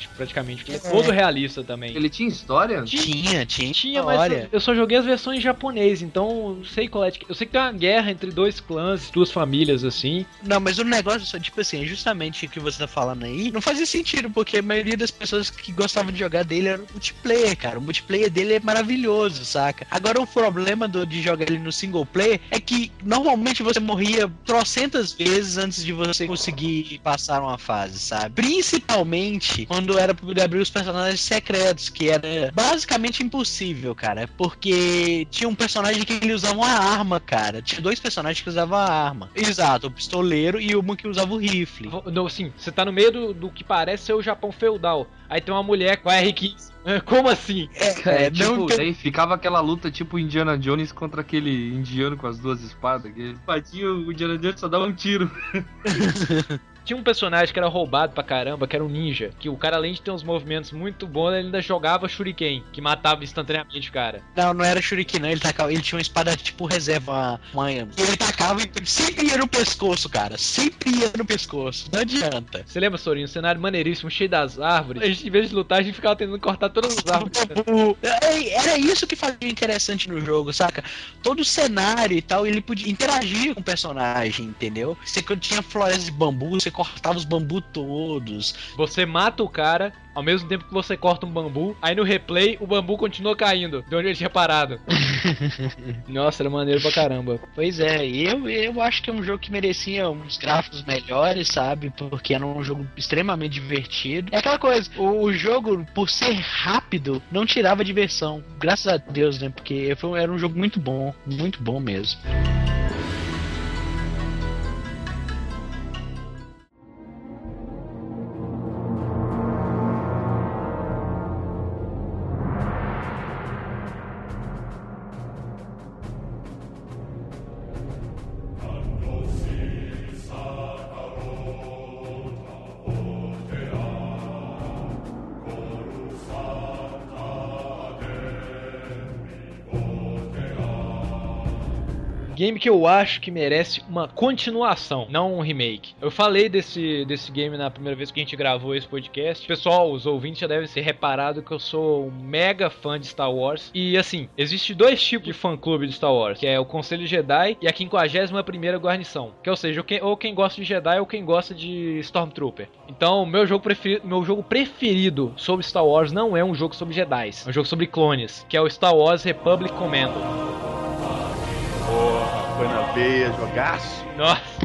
praticamente. Que é todo realista também. Ele tinha história? Tinha, tinha. Tinha, mas história. eu- eu só joguei as versões em japonês, então não sei qual é. Eu sei que tem uma guerra entre dois clãs, duas famílias assim. Não, mas o negócio, tipo assim, é justamente o que você tá falando aí, não fazia sentido, porque a maioria das pessoas que gostavam de jogar dele era o multiplayer, cara. O multiplayer dele é maravilhoso, saca? Agora o problema do, de jogar ele no single player é que normalmente você morria trocentas vezes antes de você conseguir passar uma fase, sabe? Principalmente quando era poder abrir os personagens secretos, que era basicamente impossível, cara. Porque tinha um personagem que ele usava uma arma, cara. Tinha dois personagens que usavam a arma. Exato, o pistoleiro e uma que usava o rifle. Não, assim, você tá no meio do, do que parece ser o Japão feudal. Aí tem uma mulher com a R15. Como assim? É, É, tipo, não que eu- daí ficava aquela luta tipo Indiana Jones contra aquele indiano com as duas espadas. Que o Indiana Jones só dava um tiro. Tinha um personagem que era roubado pra caramba, que era um ninja. Que o cara, além de ter uns movimentos muito bons, ele ainda jogava shuriken, que matava instantaneamente o cara. Não, não era Shuriken, não. Ele, tacava, ele tinha uma espada tipo reserva, uma, e ele tacava e sempre ia no pescoço, cara. Sempre ia no pescoço. Não adianta. Você lembra, Sorinho? Um cenário maneiríssimo, cheio das árvores. A gente, em vez de lutar, a gente ficava tentando cortar todas as árvores. É, Era isso que fazia interessante no jogo, saca? Todo o cenário e tal, ele podia interagir com o personagem, entendeu? Você quando tinha florestas de bambu, você cortava os bambu todos. Você mata o cara, ao mesmo tempo que você corta um bambu. Aí no replay, o bambu continua caindo, de onde ele tinha parado. Nossa, era maneiro pra caramba. Pois é, eu, eu acho que é um jogo que merecia uns gráficos melhores, sabe? Porque era um jogo extremamente divertido. É aquela coisa, o, o jogo, por ser rápido, não tirava diversão. Graças a Deus, né? Porque foi, era um jogo muito bom, muito bom mesmo. Game que eu acho que merece uma continuação, não um remake. Eu falei desse, desse game na primeira vez que a gente gravou esse podcast. Pessoal, os ouvintes já devem ser reparado que eu sou um mega fã de Star Wars. E assim, existe dois tipos de fã-clube de Star Wars, que é o Conselho Jedi e a 51ª Guarnição. Que ou seja, ou quem, gosta de Jedi ou quem gosta de Stormtrooper. Então, meu jogo, preferi meu jogo preferido sobre Star Wars não é um jogo sobre Jedi, é um jogo sobre clones, que é o Star Wars Republic Commando. Veia, jogaço. Nossa!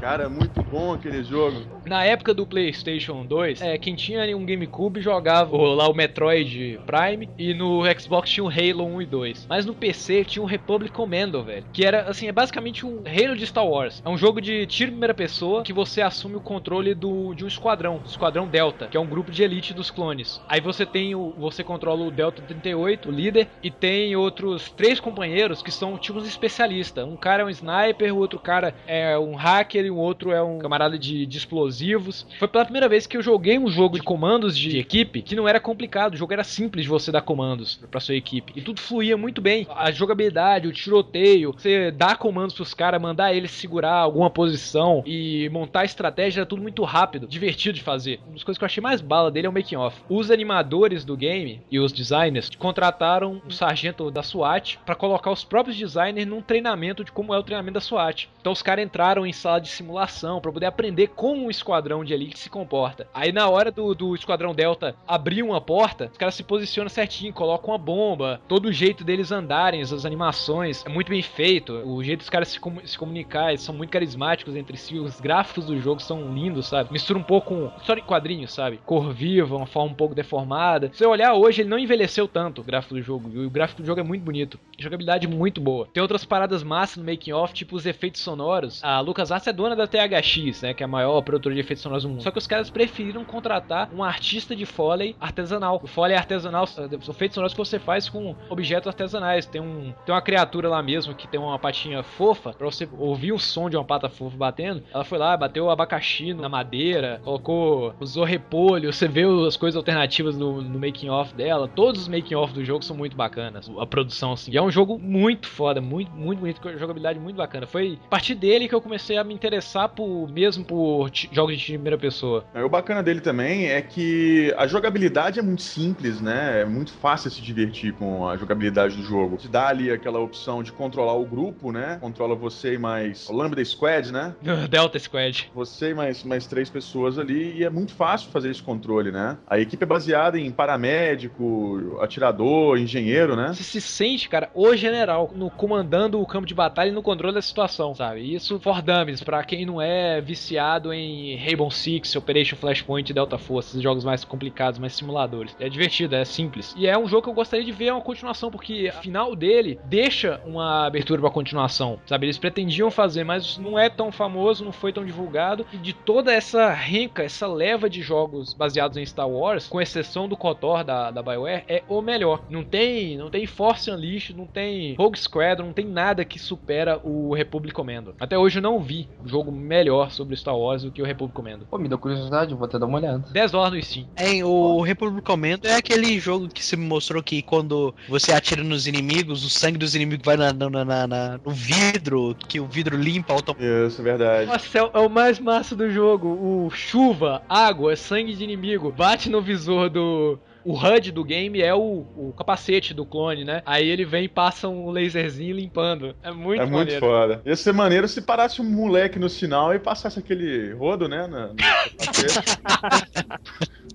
Cara, muito bom aquele jogo. Na época do PlayStation 2, é, quem tinha um GameCube jogava lá o Metroid Prime e no Xbox tinha o Halo 1 e 2. Mas no PC tinha o Republic Commando, velho. Que era, assim, é basicamente um Halo de Star Wars. É um jogo de tiro em primeira pessoa que você assume o controle do, de um esquadrão, o Esquadrão Delta, que é um grupo de elite dos clones. Aí você tem o. Você controla o Delta 38, o líder, e tem outros três companheiros que são tipos especialistas. Um cara é um sniper, o outro cara é um hacker e o outro é um camarada de, de explosivos. Foi pela primeira vez que eu joguei um jogo de comandos de equipe que não era complicado, o jogo era simples de você dar comandos pra sua equipe. E tudo fluía muito bem. A jogabilidade, o tiroteio, você dar comandos pros caras, mandar eles segurar alguma posição e montar estratégia, era tudo muito rápido, divertido de fazer. Uma das coisas que eu achei mais bala dele é o making off. Os animadores do game e os designers contrataram um sargento da SWAT pra colocar os próprios designers num treinamento de como é o treinamento da SWAT. Então os caras entraram em sala de simulação pra poder aprender como um esquadrão de elite se comporta. Aí na hora do, do esquadrão Delta abrir uma porta, os caras se posicionam certinho, colocam uma bomba, todo o jeito deles andarem, as animações, é muito bem feito. O jeito dos caras se, comu- se comunicar, eles são muito carismáticos entre si, os gráficos do jogo são lindos, sabe? Mistura um pouco com história em quadrinhos, sabe? Cor viva, uma forma um pouco deformada. Se você olhar hoje, ele não envelheceu tanto o gráfico do jogo, e o gráfico do jogo é muito bonito. Jogabilidade muito boa. Tem outras paradas massas no making off, tipo os efeitos sonoros. A LucasArts é dona da THX, né, que é a maior produtora de efeitos sonoros do mundo. Só que os caras preferiram contratar um artista de Foley artesanal. O Foley artesanal são efeitos sonoros que você faz com objetos artesanais. Tem um tem uma criatura lá mesmo que tem uma patinha fofa, pra você ouvir o som de uma pata fofa batendo. Ela foi lá, bateu abacaxi na madeira, colocou, usou repolho, você vê as coisas alternativas no, no making off dela. Todos os making off do jogo são muito bacanas. A produção assim. E é um jogo muito foda, muito muito bonito, jogabilidade muito bacana. Foi a partir dele que eu comecei a me interessar por mesmo por jogos de primeira pessoa. É, O bacana dele também é que a jogabilidade é muito simples, né? É muito fácil se divertir com a jogabilidade do jogo. Te dá ali aquela opção de controlar o grupo, né? Controla você e mais. O Lambda Squad, né? Delta Squad. Você e mais, mais três pessoas ali, e é muito fácil fazer esse controle, né? A equipe é baseada em paramédico, atirador, engenheiro, né? Você se sente, cara, o general no comandando o campo de batalha e no controle da situação, sabe? Isso for dummies, pra quem não é viciado em Rainbow Six, Operation Flashpoint Delta Force, jogos mais complicados, mais simuladores. É divertido, é simples. E é um jogo que eu gostaria de ver uma continuação, porque o final dele deixa uma abertura pra continuação, sabe? Eles pretendiam fazer, mas não é tão famoso, não foi tão divulgado. E de toda essa renca, essa leva de jogos baseados em Star Wars, com exceção do KOTOR da, da BioWare, é o melhor. Não tem, não tem Force Unleashed, não tem Rogue Squadron, não tem nada que supera o Republic Commando. Até hoje eu não vi jogo melhor sobre Star Wars do que o Republic Commando. Pô, me deu curiosidade, vou até dar uma olhada. 10 dólares no Steam. Hein, o Republic Commando é aquele jogo que você me mostrou que quando você atira nos inimigos, o sangue dos inimigos vai na, na- na- na- no vidro, que o vidro limpa automaticamente. Isso, é verdade. Nossa, é o- é o mais massa do jogo. O chuva, água, sangue de inimigo, bate no visor do. O HUD do game é o, o capacete do clone, né? Aí ele vem e passa um laserzinho limpando. É muito é muito maneiro. foda. Ia ser maneiro se parasse um moleque no sinal e passasse aquele rodo, né? Na, no capacete.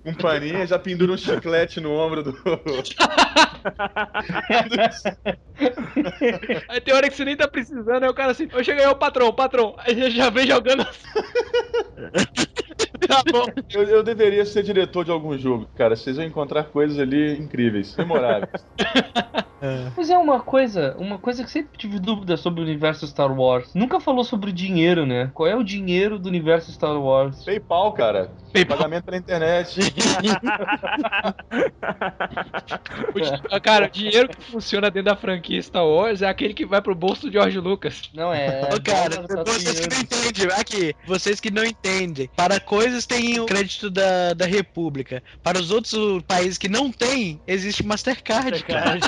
Um paninho, já pendura um chiclete no ombro do. Aí tem hora que você nem tá precisando, aí o cara assim, eu cheguei, o patrão, patrão. Aí já- já vem jogando assim. tá bom. eu, eu deveria ser diretor de algum jogo, cara. Vocês vão encontrar coisas ali incríveis, memoráveis. Mas é uma coisa, uma coisa que sempre tive dúvida sobre o universo Star Wars. Nunca falou sobre dinheiro, né? Qual é o dinheiro do universo Star Wars? PayPal, cara. Pagamento pela internet. O Cara, o dinheiro que funciona dentro da franquia Star Wars é aquele que vai pro bolso do George Lucas. Não é. Ô, cara, dólar, tá vocês que não entendem, aqui, vocês que não entendem, para coisas tem o crédito da, da República, para os outros países que não tem, existe Mastercard, cara.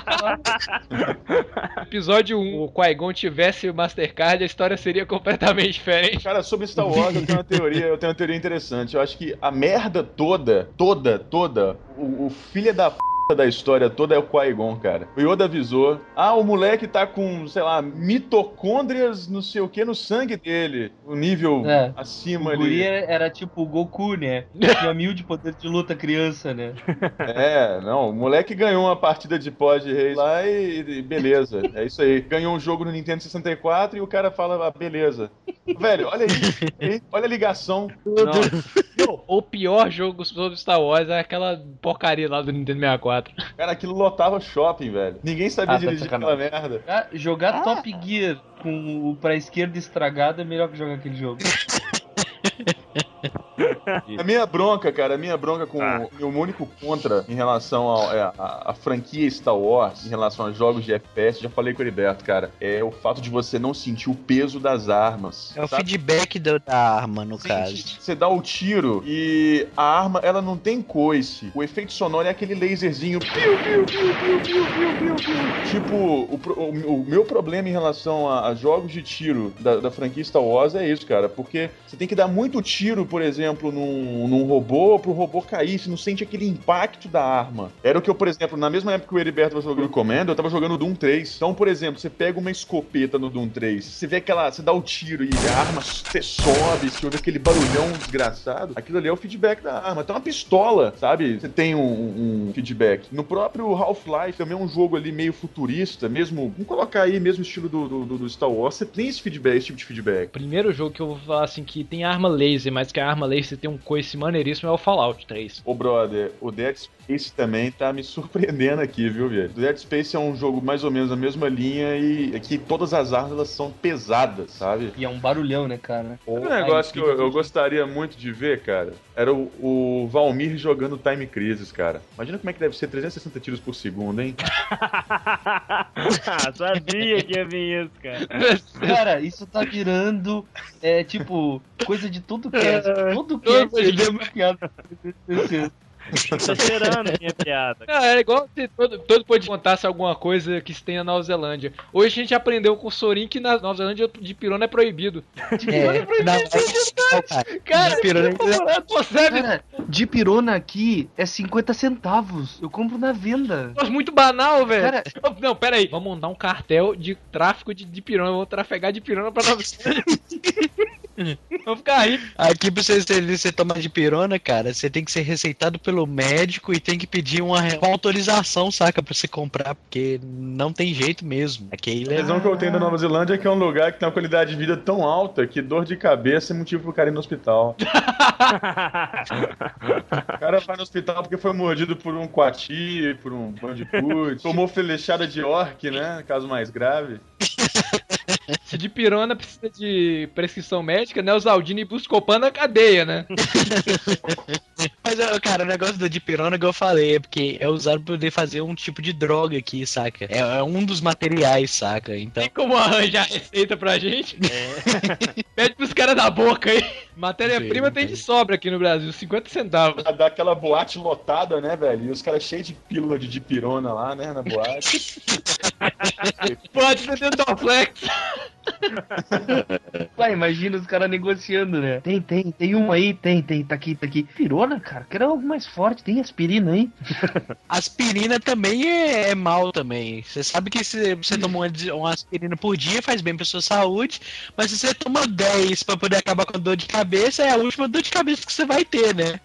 Episódio 1, o Qui-Gon tivesse Mastercard, a história seria completamente diferente. Cara, sobre Star Wars, eu tenho uma teoria, eu tenho uma teoria interessante. Eu acho que a merda toda, toda, toda, o, o filho da p da história toda é o Qui-Gon, cara. O Yoda avisou. Ah, o moleque tá com, sei lá, mitocôndrias, não sei o que, no sangue dele. O nível É. acima O ali. era tipo o Goku, né? Tinha mil de poder de luta criança, né? É, não, o moleque ganhou uma partida de pós de reis lá e, e beleza. É isso aí. Ganhou um jogo no Nintendo 64 e o cara fala, ah, beleza. Velho, olha isso. hein? Olha a ligação. Não, o pior jogo sobre Star Wars é aquela porcaria lá do Nintendo 64. Cara, aquilo lotava shopping, velho. Ninguém sabia Ah, tá dirigir aquela merda. Ah, jogar Top Gear com o pra esquerda estragado é melhor que jogar aquele jogo. A minha bronca, cara, a minha bronca com Ah. o meu único contra em relação é, à à franquia Star Wars, em relação a jogos de FPS, já falei com o Heriberto, cara, é o fato de você não sentir o peso das armas. É o sabe? feedback do- da arma, no caso. Você dá o tiro e a arma, ela não tem coice. O efeito sonoro é aquele laserzinho. piu, piu, piu. Tipo, o, o- o meu problema em relação a, a jogos de tiro da, da franquia Star Wars é isso, cara. Porque você tem que dar muito tiro, por exemplo, num, num robô pro robô cair. Você não sente aquele impacto da arma. Era o que eu, por exemplo, na mesma época que o Heriberto tava jogando Comando, eu tava jogando Doom 3. Então, por exemplo, você pega uma escopeta no Doom 3, você vê aquela. Você dá o tiro e a arma você sobe, você ouve aquele barulhão desgraçado. Aquilo ali é o feedback da arma. Então, uma pistola, sabe? Você tem um, um feedback. No próprio Half-Life, também é um jogo ali meio futurista, mesmo. Vamos colocar aí mesmo estilo do, do- do Star Wars. Você tem esse feedback, esse tipo de feedback. Primeiro jogo que eu vou falar assim que tem arma laser, mas que a arma laser tem um coice maneiríssimo é o Fallout 3. Ô, brother, o Dead Space também tá me surpreendendo aqui, viu, velho? O Dead Space é um jogo mais ou menos na mesma linha e aqui todas as armas elas são pesadas, sabe? E é um barulhão, né, cara? Um negócio que eu, eu gostaria muito de ver, cara, era o, o Valmir jogando Time Crisis, cara. Imagina como é que deve ser 360 tiros por segundo, hein? Sabia que ia vir isso, cara. Cara, isso tá virando, é, tipo, coisa de todo cast. Todo cast podcast. é piada. Tá cheirando a minha piada. Ah, é igual se todo, todo pode contasse alguma coisa que se tem na Nova Zelândia. Hoje a gente aprendeu com o Sorin que na Nova Zelândia de pirona é proibido. É, na, cara. Cara, De pirona- Cara, de pirona aqui é 50 centavos. Eu compro na venda. negócio muito banal, velho. Cara, Não, pera aí. Vamos montar um cartel de tráfico de, de pirona. Vamos trafegar de pirona pra Nova Zelândia. Vamos ficar rico. Aqui pra você, você, você tomar de pirona, cara, você tem que ser receitado pelo médico e tem que pedir uma, uma autorização, saca, pra você comprar, porque não tem jeito mesmo. Aqui A visão que eu tenho da Nova Zelândia é que é um lugar que tem uma qualidade de vida tão alta que dor de cabeça é motivo pro cara ir no hospital. O cara vai no hospital porque foi mordido por um coati, por um bandicoot, tomou flechada de orc, né? Caso mais grave. Se de pirona precisa de prescrição médica, né? Os Aldini e Buscopan na cadeia, né? Mas, cara, o negócio do dipirona que eu falei é porque é usado pra poder fazer um tipo de droga aqui, saca? É, é um dos materiais, saca? Então. Tem como arranjar receita pra gente? Pede pros caras da boca aí. Matéria-prima tem tem. de sobra aqui no Brasil, 50 centavos. Dá aquela boate lotada, né, velho? E os caras cheios de pílula de dipirona lá, né, na boate. Pode ser Dentoflex. Vai, imagina os caras negociando, né? Tem, tem, tem um aí, tem, tem, tá aqui, tá aqui. Pirona, cara, quero algo mais forte, tem aspirina aí. Aspirina também é, é mal também. Você sabe que se você toma uma, aspirina por dia faz bem pra sua saúde, mas se você toma 10 pra poder acabar com a dor de cabeça, é a última dor de cabeça que você vai ter, né?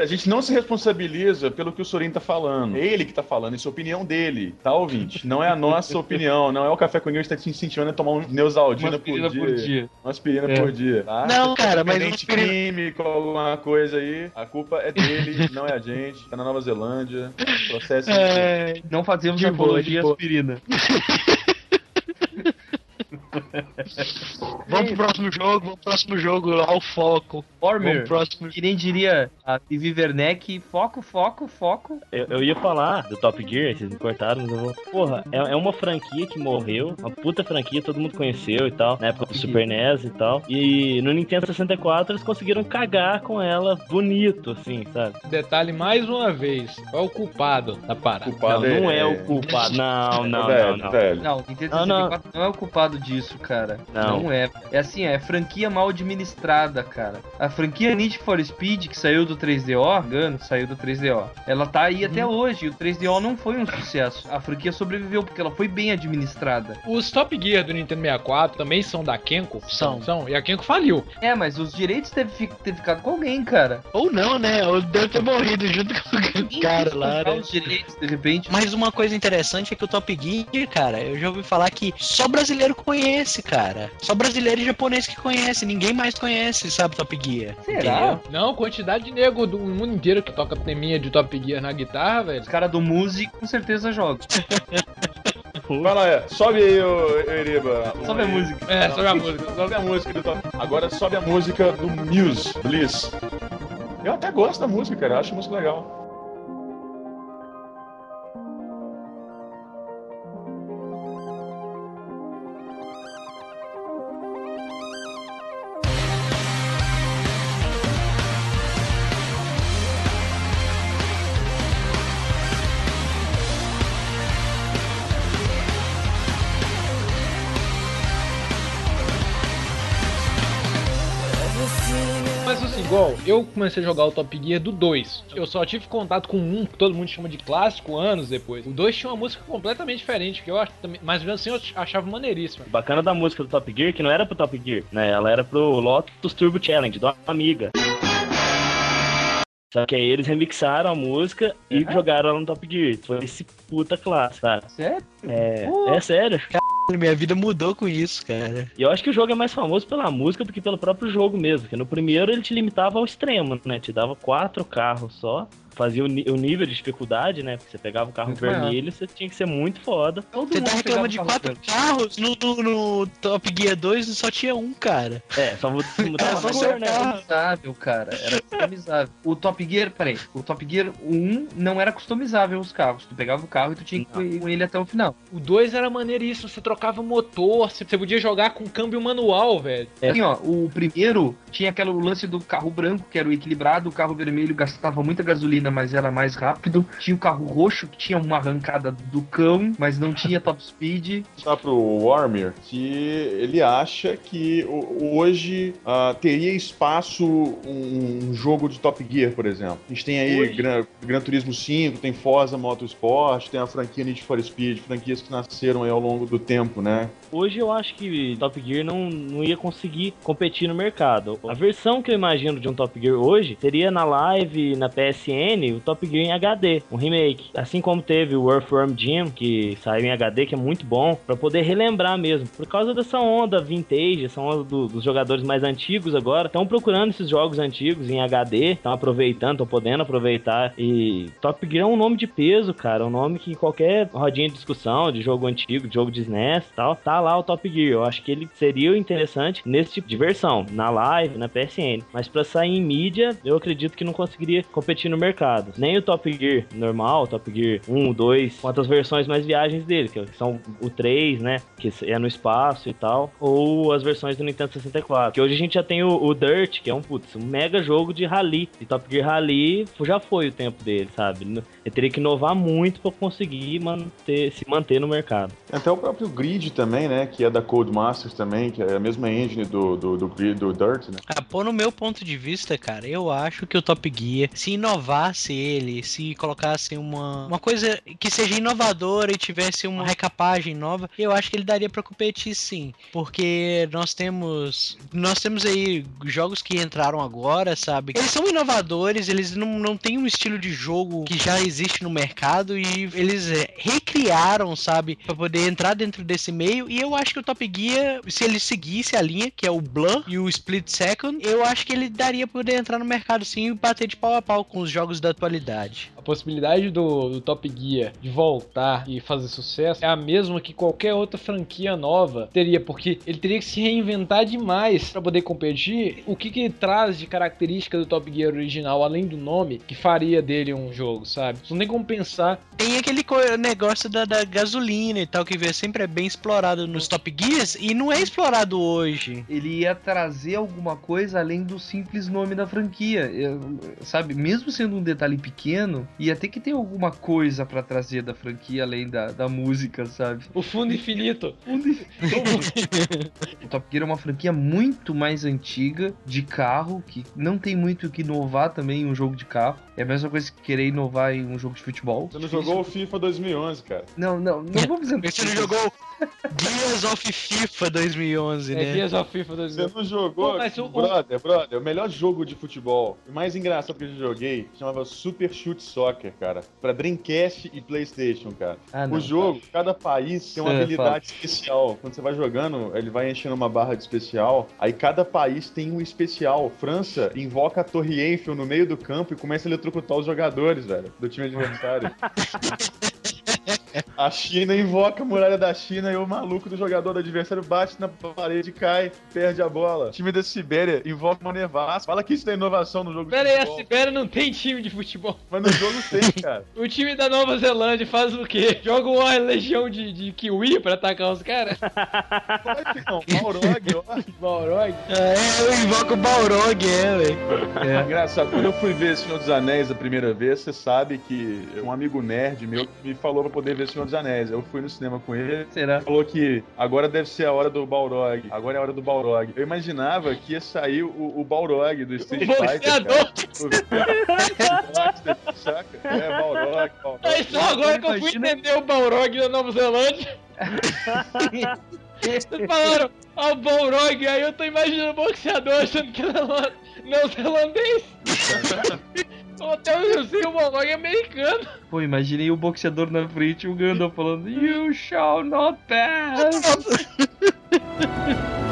A gente não se responsabiliza pelo que o Sorin tá falando. É ele que tá falando, isso é a opinião dele, tá, ouvinte? Não é a nossa opinião, não é o Café com News que tá te incentivando a tomar um Neusaldina Uma por aspirina dia. por dia. Uma aspirina É. por dia, tá? Não, cara, mas Independente uma aspirina- químico, alguma coisa aí, a culpa é dele, não é a gente. Tá na Nova Zelândia, processo... Não fazemos De boa, apologia de à boa. aspirina. Vamos pro próximo jogo, vamos pro próximo jogo, ao foco. Vamos Former, pro próximo que nem diria a Vivi Werneck, foco, foco, foco. Eu, eu ia falar do Top Gear, vocês me cortaram, mas eu vou. Porra, é, é uma franquia que morreu, uma puta franquia, todo mundo conheceu e tal, na época do Super NES e tal. E no Nintendo 64 eles conseguiram cagar com ela bonito, assim, sabe? Detalhe mais uma vez: qual é o culpado da parada? Culpado não, não é o culpado. Não, não, não, não. Não, o Nintendo Ah, não. 64 não. é o culpado disso, cara. Não. Não. é. É assim, é franquia mal administrada, cara. A franquia Need for Speed, que saiu do 3DO, engano, saiu do 3DO. Ela tá aí até hoje. E o 3DO não foi um sucesso. A franquia sobreviveu porque ela foi bem administrada. Os Top Gear do Nintendo 64 também são da Kenko? São. São. E a Kenko faliu. É, mas os direitos devem fi- ter ficado com alguém, cara. Ou não, né? Ou deve ter morrido junto com o cara lá, né? os direitos, de repente. Mas uma coisa interessante é que o Top Gear, cara, eu já ouvi falar que só brasileiro conhece, cara. Só brasileiro e japonês que conhece, ninguém mais conhece, sabe, Top Gear. Será? Entendeu? Não, quantidade de nego do mundo inteiro que toca teminha de Top Gear na guitarra, velho. Os caras do Music com certeza jogam. Vai lá, é. Sobe aí, ô Eriba. Sobe a música. É, sobe a música. Sobe a música do Top. Agora sobe a música do Muse, Bliss. Eu até gosto da música, cara. Eu acho a música legal. Eu comecei a jogar o Top Gear do 2. Eu só tive contato com um, que todo mundo chama de clássico, anos depois. O 2 tinha uma música completamente diferente, que eu acho também. Mas mesmo assim eu achava maneiríssima. O bacana da música do Top Gear é que não era pro Top Gear, né? Ela era pro Lotus Turbo Challenge, da Amiga. Só que aí eles remixaram a música e jogaram ela no Top Gear. Foi esse puta classe, sabe? Sério? É, Pô. é sério. Minha vida mudou com isso, cara. E eu acho que o jogo é mais famoso pela música do que pelo próprio jogo mesmo. Porque no primeiro ele te limitava ao extremo, né? Te dava quatro carros só. Fazia o, o nível de dificuldade, né? Porque você pegava o carro Muito vermelho, você tinha que ser muito foda. Todo Você tá reclamando de quatro carro carros, no, no, no Top Gear 2 só tinha um, cara. É, só vou mudar É, a só cor, né? carro. customizável, cara. Era customizável. O Top Gear, peraí, o Top Gear 1 não era customizável os carros. Tu pegava o carro e tu tinha que ir com ele até o final. O 2 era maneiríssimo, você trocava motor, você você podia jogar com câmbio manual, velho. É. Assim, ó, o primeiro tinha aquele lance do carro branco, que era o equilibrado, o carro vermelho gastava muita gasolina, mas era mais rápido. Tinha o carro roxo, que tinha uma arrancada do cão, mas não tinha top speed. Tá pro Warmer que ele acha que hoje ah, teria espaço um, um jogo de Top Gear, por exemplo. A gente tem aí? Gran, Gran Turismo 5, tem Forza Motorsport, tem a franquia Need for Speed, franquias que nasceram aí ao longo do tempo, né? Hoje eu acho que Top Gear não, não ia conseguir competir no mercado. A versão que eu imagino de um Top Gear hoje seria na live, na PSN, o Top Gear em HD, um remake. Assim como teve o Earthworm Jim, que saiu em HD, que é muito bom, pra poder relembrar mesmo. Por causa dessa onda vintage, essa onda do- dos jogadores mais antigos agora, estão procurando esses jogos antigos em HD, estão aproveitando, estão podendo aproveitar. E Top Gear é um nome de peso, cara, um nome que em qualquer rodinha de discussão de jogo antigo, de jogo de SNES tal, tá lá o Top Gear. Eu acho que ele seria interessante nesse tipo de versão, na live, na PSN. Mas pra sair em mídia, eu acredito que não conseguiria competir no mercado. Nem o Top Gear normal, Top Gear 1, 2, quanto as versões mais viagens dele, que são o 3, né, que é no espaço e tal, ou as versões do Nintendo 64. Que hoje a gente já tem o, o Dirt, que é um, putz, um mega jogo de rally. E Top Gear Rally já foi o tempo dele, sabe? Ele teria que inovar muito pra conseguir manter, se manter no mercado. Até o próprio Grid também, né? Que é da Codemasters também, que é a mesma engine do, do, do, Grid- do Dirt, né? Ah, pô, no meu ponto de vista, cara, eu acho que o Top Gear, se inovasse ele, se colocasse uma, uma coisa que seja inovadora e tivesse uma recapagem nova, eu acho que ele daria pra competir sim. Porque nós temos. Nós temos aí jogos que entraram agora, sabe? Eles são inovadores, eles não, não têm um estilo de jogo que já existe no mercado e eles é, recriaram, sabe? Pra poder entrar dentro desse meio. E eu acho que o Top Gear, se ele seguisse a linha, que é o Blur e o Split Second, eu acho que ele daria pra poder entrar no mercado sim e bater de pau a pau com os jogos jogos da atualidade. A possibilidade do, do Top Gear de voltar e fazer sucesso é a mesma que qualquer outra franquia nova teria, porque ele teria que se reinventar demais para poder competir. O que que traz de característica do Top Gear original, além do nome, que faria dele um jogo, sabe? Não tem como pensar. Tem aquele negócio da, da gasolina e tal, que sempre é bem explorado nos Top Gears e não é explorado hoje. Ele ia trazer alguma coisa além do simples nome da franquia. Eu- sabe, mesmo sendo um detalhe pequeno, ia ter que ter alguma coisa pra trazer da franquia além da, da música, sabe? O fundo infinito. O Top Gear é uma franquia muito mais antiga de carro, que não tem muito o que inovar também em um jogo de carro. É a mesma coisa que querer inovar em um jogo de futebol. Você não jogou o FIFA 2011, cara. Não, não, não vamos entrar. Você não jogou Gears of FIFA 2011, É né? Gears of FIFA Você 2000. não jogou. Pô, mas o- o- brother, brother, o melhor jogo de futebol e mais engraçado que eu joguei chamava Super Shoot Soccer, cara. Pra Dreamcast e PlayStation, cara. Ah, não, o jogo, cada país tem uma É, habilidade especial. Quando você vai jogando, ele vai enchendo uma barra de especial. Aí cada país tem um especial. França invoca a Torre Eiffel no meio do campo e começa a eletrocutar os jogadores, velho, do time adversário. A China invoca a muralha da China e o maluco do jogador do adversário bate na parede, cai, perde a bola. O time da Sibéria invoca uma nevasca. Fala que isso é inovação no jogo Pera de aí, a futebol. Sibéria não tem time de futebol. Mas no jogo tem, cara. O time da Nova Zelândia faz o quê? Joga uma legião de, de kiwi pra atacar os caras? Pode não, Balrog, ó. Balrog. É, eu invoco o Balrog, é, velho. É engraçado, quando eu fui ver Senhor dos Anéis a primeira vez, você sabe que um amigo nerd meu me falou pra poder ver Senhor dos Anéis. Eu fui no cinema com ele, Será? falou que agora deve ser a hora do Balrog, agora é a hora do Balrog. Eu imaginava que ia sair o, o Balrog do Street O Fighter. boxeador. cara. O- Saca? É, Balrog, Balrog. Aí só agora que eu fui entender o Balrog da Nova Zelândia. Vocês falaram, ah, o Balrog, aí eu tô imaginando o boxeador achando que era lo- neozelandês. Até eu sei, o Balrog americano. Pô, imaginei o boxeador na frente e o Gandalf falando You shall not pass.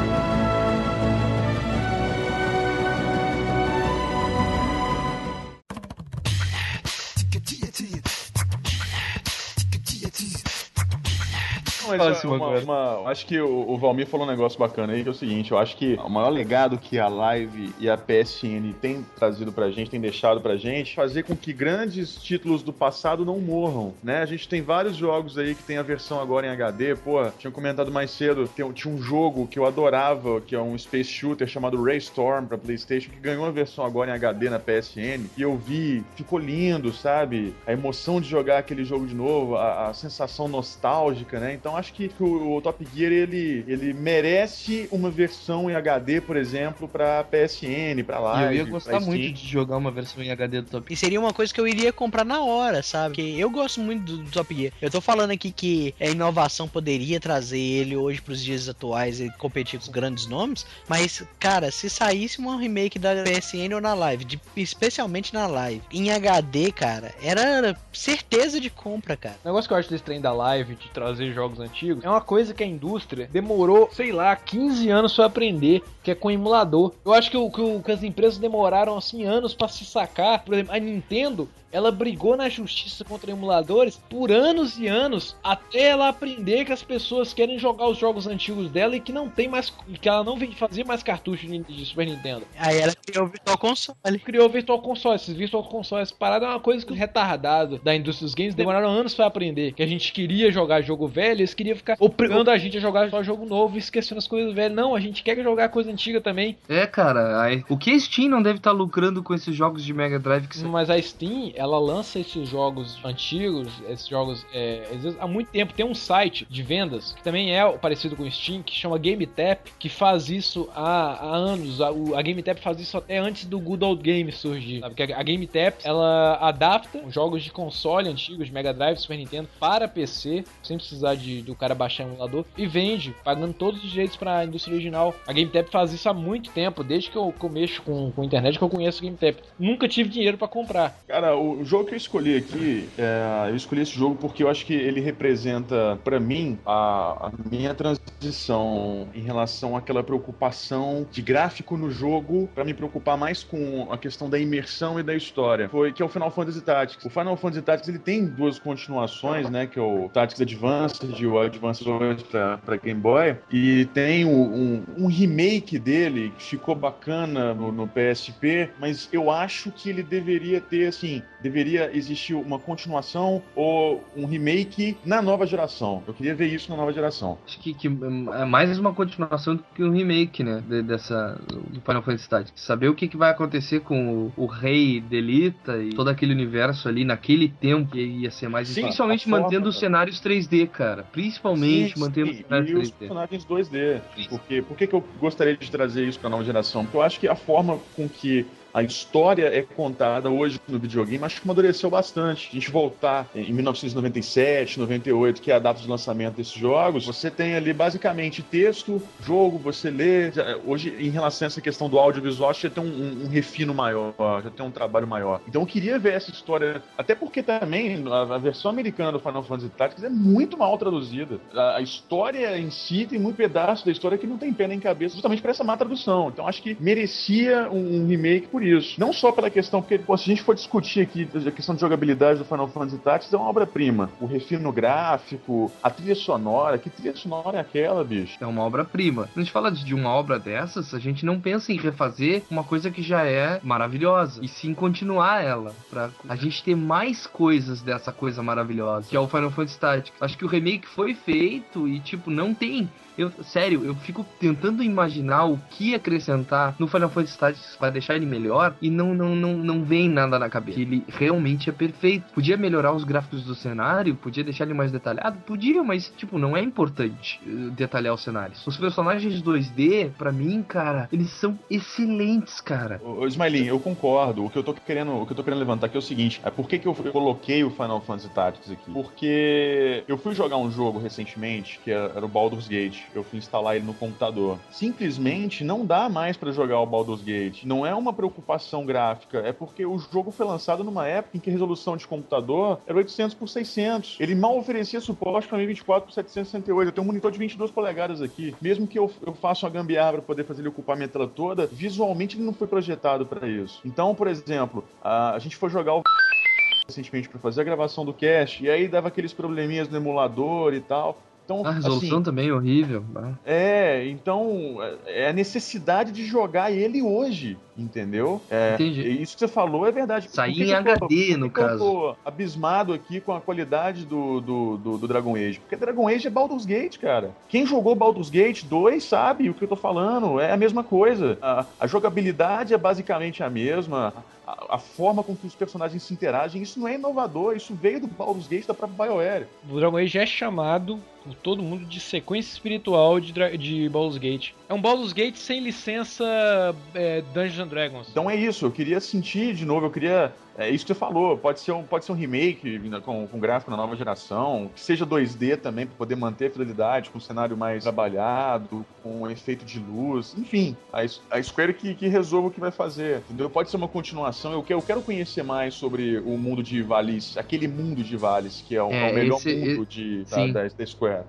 Mas, Próximo uma- agora. uma- acho que o, o Valmir falou um negócio bacana aí, que é o seguinte, eu acho que o maior legado que a Live e a PSN tem trazido pra gente, tem deixado pra gente, fazer com que grandes títulos do passado não morram, né? A gente tem vários jogos aí que tem a versão agora em HD, pô, tinha comentado mais cedo, tem- tinha um jogo que eu adorava, que é um Space Shooter chamado Raystorm pra Playstation, que ganhou a versão agora em HD na PSN, e eu vi, ficou lindo, sabe? A emoção de jogar aquele jogo de novo, a, a sensação nostálgica, né? Então acho que o, o Top Gear, ele, ele merece uma versão em HD, por exemplo, pra PSN, pra Live, eu ia gostar muito de jogar uma versão em HD do Top E seria uma coisa que eu iria comprar na hora, sabe? Porque eu gosto muito do, do Top Gear. Eu tô falando aqui que a inovação poderia trazer ele hoje pros dias atuais e competir com os grandes nomes, mas, cara, se saísse um remake da PSN ou na Live, de- especialmente na Live, em HD, cara, era certeza de compra, cara. O negócio que eu acho desse trem da live, de trazer jogos antigos, é uma coisa que a indústria demorou, sei lá, 15 anos pra aprender, que é com emulador. Eu acho que, o, que, o- que as empresas demoraram, assim, anos pra se sacar. Por exemplo, a Nintendo, ela brigou na justiça contra emuladores por anos e anos, até ela aprender que as pessoas querem jogar os jogos antigos dela e que não tem mais, que ela não vem fazer mais cartucho de, Super Nintendo Aí ela criou o Virtual Console. criou o Virtual Console. Esses Virtual Console, essa parada é uma coisa que os retardados da indústria dos games demoraram anos pra aprender. Que a gente queria jogar jogo velho, eles queriam ficar obrigando a gente a jogar só jogo novo e esquecendo as coisas velhas. Não, a gente quer jogar coisa antiga também. É, cara, aí- o que a Steam não deve estar lucrando com esses jogos de Mega Drive que são. Mas a Steam, ela lança esses jogos antigos, esses jogos é, há muito tempo. Tem um site de vendas que também é parecido com o Steam, que chama GameTap, que faz isso há, há anos. A, o- a GameTap faz isso até antes do Good Old Games surgir. Sabe? Porque a, GameTap ela adapta jogos de console antigos, Mega Drive, Super Nintendo, para PC, sem precisar de, do cara baixar um emulador, e vende, pagando todos os direitos para a indústria original. A GameTap faz isso há muito tempo, desde que eu, mexo com, com internet que eu conheço a GameTap. Nunca tive dinheiro para comprar. Cara, o, o jogo que eu escolhi aqui, é, eu escolhi esse jogo porque eu acho que ele representa, pra mim, a, a minha transição em relação àquela preocupação de gráfico no jogo pra me preocupar mais com a questão da imersão e da história. Foi que é o Final Fantasy Tactics. O Final Fantasy Tactics ele tem duas continuações, né? Que é o Tactics Advanced e o Advanced pra Game Boy. E tem o- um, um remake dele que ficou bacana no, no PSP, mas eu acho que ele deveria ter, assim, deveria existir uma continuação ou um remake na nova geração. Eu queria ver isso na nova geração. Acho que, que é mais uma continuação do que um remake, né? de- dessa, do Final Fantasy Tactics. Saber o que, que vai acontecer com o, o rei Delita e todo aquele universo ali naquele tempo que ia ser mais. Sim, principalmente forma, mantendo os cenários 3D, cara. Principalmente Sim, mantendo os sim, cenários e os 3D. personagens 2D. Isso. Porque, por que, que eu gostaria de trazer isso para a nova geração? Porque eu acho que a forma com que a história é contada hoje no videogame, acho que amadureceu bastante. A gente voltar em 1997, 98, que é a data de lançamento desses jogos, você tem ali basicamente texto, jogo, você lê. Hoje, em relação a essa questão do audiovisual, já tem um, um- um refino maior, já tem um trabalho maior. Então eu queria ver essa história, até porque também a, a versão americana do Final Fantasy Tactics é muito mal traduzida. A, a história em si tem muito pedaço da história que não tem pé nem cabeça, justamente por essa má tradução. Então acho que merecia um, um remake isso. Não só pela questão, porque pô, se a gente for discutir aqui a questão de jogabilidade do Final Fantasy Tactics, é uma obra-prima. O refino gráfico, a trilha sonora, que trilha sonora é aquela, bicho? É uma obra-prima. Quando a gente fala de de uma obra dessas, a gente não pensa em refazer uma coisa que já é maravilhosa, e sim continuar ela, pra a gente ter mais coisas dessa coisa maravilhosa, que é o Final Fantasy Tactics. Acho que o remake foi feito e, tipo, não tem. Eu, sério, eu fico tentando imaginar o que acrescentar no Final Fantasy Tactics vai deixar ele melhor e não, não, não, não vem nada na cabeça. Ele realmente é perfeito. Podia melhorar os gráficos do cenário, podia deixar ele mais detalhado, podia, mas tipo, não é importante eh, detalhar os cenários. Os personagens 2D, pra mim, cara, eles são excelentes, cara. Ô, Smiling, eu concordo. O que eu tô querendo, o que eu tô querendo levantar aqui é o seguinte: é por que, que eu eu coloquei o Final Fantasy Tactics aqui? Porque eu fui jogar um jogo recentemente, que era era o Baldur's Gate. Eu fui instalar ele no computador. Simplesmente não dá mais pra jogar o Baldur's Gate. Não é uma preocupação gráfica, é porque o jogo foi lançado numa época em que a resolução de computador era 800 por 600. Ele mal oferecia suporte para 1024 por 768. Eu tenho um monitor de 22 polegadas aqui. Mesmo que eu, eu faça uma gambiarra para poder fazer ele ocupar minha tela toda, visualmente ele não foi projetado para isso. Então, por exemplo, a, a gente foi jogar o recentemente para fazer a gravação do cast e aí dava aqueles probleminhas no emulador e tal. Então, A resolução assim, também é horrível. ah. é, então é a necessidade de jogar ele hoje, entendeu? É, Entendi. Isso que você falou é verdade. Sair em tô- HD, que no que eu caso. tô abismado aqui com a qualidade do, do, do, do Dragon Age. Porque Dragon Age é Baldur's Gate, cara. Quem jogou Baldur's Gate 2 sabe o que eu tô falando. É a mesma coisa. A, a jogabilidade é basicamente a mesma. A, a forma com que os personagens se interagem, isso não é inovador. Isso veio do Baldur's Gate da própria BioWare. O Dragon Age é chamado por todo mundo de sequência espiritual de, de Baldur's Gate. É um Baldur's Gate sem licença é, Dungeons and Dragons. Então é isso, eu queria sentir de novo, eu queria. É isso que você falou, pode ser um, pode ser um remake né, com, com gráfico na nova geração, que seja 2D também, para poder manter a fidelidade, com um cenário mais trabalhado, com um efeito de luz, enfim. A, a Square que, que resolva o que vai fazer, entendeu? Pode ser uma continuação, eu, que- eu quero conhecer mais sobre o mundo de Valis, aquele mundo de Valis, que é o, é É, o melhor esse- mundo de, da, da, da Square.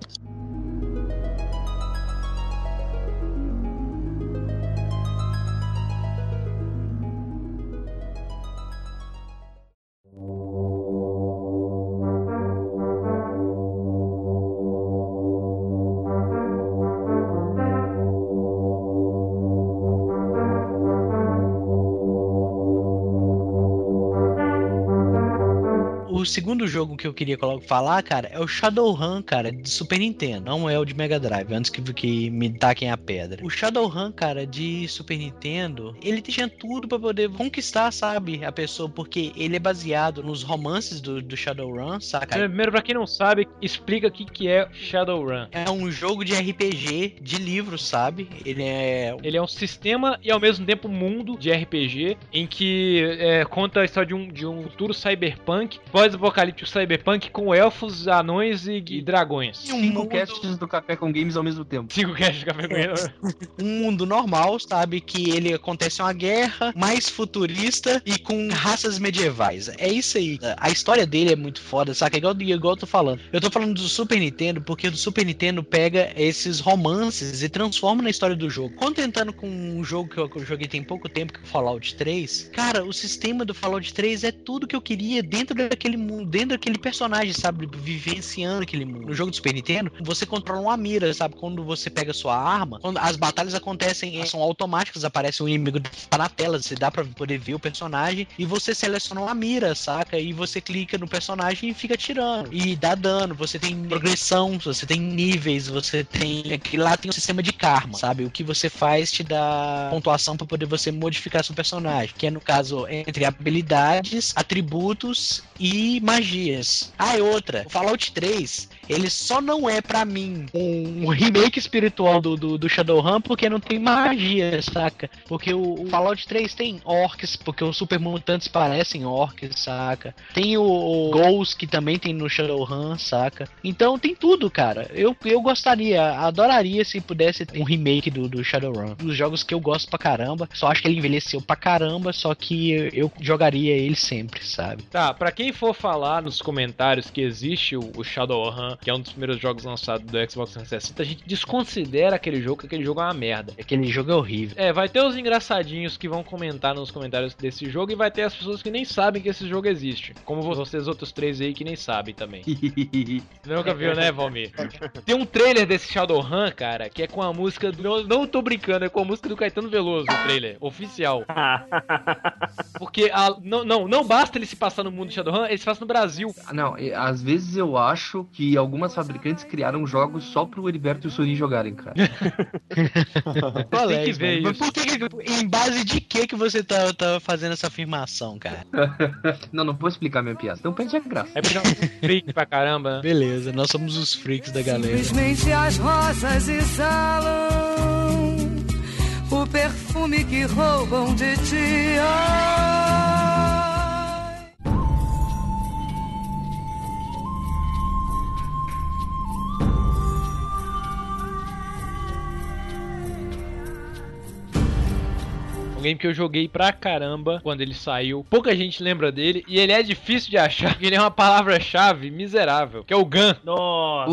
O segundo jogo que eu queria falar, cara, é o Shadowrun, cara, de Super Nintendo. Não é o de Mega Drive, antes que, que me taquem a pedra. O Shadowrun, cara, de Super Nintendo, ele tinha tudo pra poder conquistar, sabe, a pessoa, porque ele é baseado nos romances do, do Shadowrun, saca? Primeiro, pra quem não sabe, explica o que, que é Shadowrun. É um jogo de RPG de livro, sabe? Ele é Ele é um sistema e ao mesmo tempo um mundo de RPG em que é, conta a história de um, de um futuro cyberpunk pós-apocalíptico cyberpunk com elfos, anões e, e dragões. E um Cinco mundo, casts do Café com Games ao mesmo tempo. Cinco caixas de café com ele. um mundo normal, sabe? Que ele acontece uma guerra mais futurista e com raças medievais. É isso aí. A história dele é muito foda, saca? Igual, igual eu tô falando. Eu tô falando do Super Nintendo porque o Super Nintendo pega esses romances e transforma na história do jogo. Contentando com um jogo que eu joguei tem pouco tempo, que é o Fallout 3, cara, o sistema do Fallout 3 é tudo que eu queria dentro daquele mundo, dentro daquele personagem, sabe? Vivenciando aquele mundo. No jogo do Super Nintendo, você controla uma mira, sabe? Quando você pega sua arma, quando as batalhas acontecem, eh, são automáticas, aparece o inimigo tá na tela, você dá pra poder ver o personagem e você seleciona uma mira, saca? E você clica no personagem e fica tirando. E dá dano, você tem progressão, você tem níveis, você tem. Aqui lá tem um sistema de karma, sabe? O que você faz te dá pontuação pra poder você modificar seu personagem. Que é no caso entre habilidades, atributos e magias. Ah, e outra, o Fallout 3, ele só não é pra mim um, remake espiritual do, do, do Shadowrun porque não tem magia, saca? Porque o, o Fallout 3 tem orcs, porque os super mutantes parecem orcs, saca? Tem o, o Ghost que também tem no Shadowrun, saca? Então tem tudo, cara. Eu, eu gostaria, adoraria se pudesse ter um remake do, do Shadowrun. Dos jogos que eu gosto pra caramba, só acho que ele envelheceu pra caramba, só que eu, eu jogaria ele sempre, sabe? Tá, pra quem for falar nos comentários que existe o, Shadowrun, que é um dos primeiros jogos lançados do Xbox 360, a gente desconsidera aquele jogo, que aquele jogo é uma merda. Aquele jogo é horrível. É, vai ter os engraçadinhos que vão comentar nos comentários desse jogo e vai ter as pessoas que nem sabem que esse jogo existe. Como vocês outros três aí que nem sabem também. Nunca viu, né, Valmir? Tem um trailer desse Shadowrun, cara, que é com a música do... Não, não tô brincando, é com a música do Caetano Veloso, o trailer, oficial. Porque a- não, não, não basta ele se passar no mundo de Shadowrun, ele no Brasil. Não, e- às vezes eu acho que algumas fabricantes criaram jogos só pro Heriberto e o Sorin jogarem, cara. Qual Tem é que ver mano? Mas isso. por que, em base de que que você tá, tá fazendo essa afirmação, cara? Não, não vou explicar minha piada. Então perde a graça. É porque freak pra caramba, né? Beleza, nós somos os freaks da galera. Simplesmente as rosas exalam o perfume que roubam de ti. Ai. Um game que eu joguei pra caramba quando ele saiu. Pouca gente lembra dele e ele é difícil de achar. porque Ele é uma palavra-chave miserável, que é o Gun. Nossa.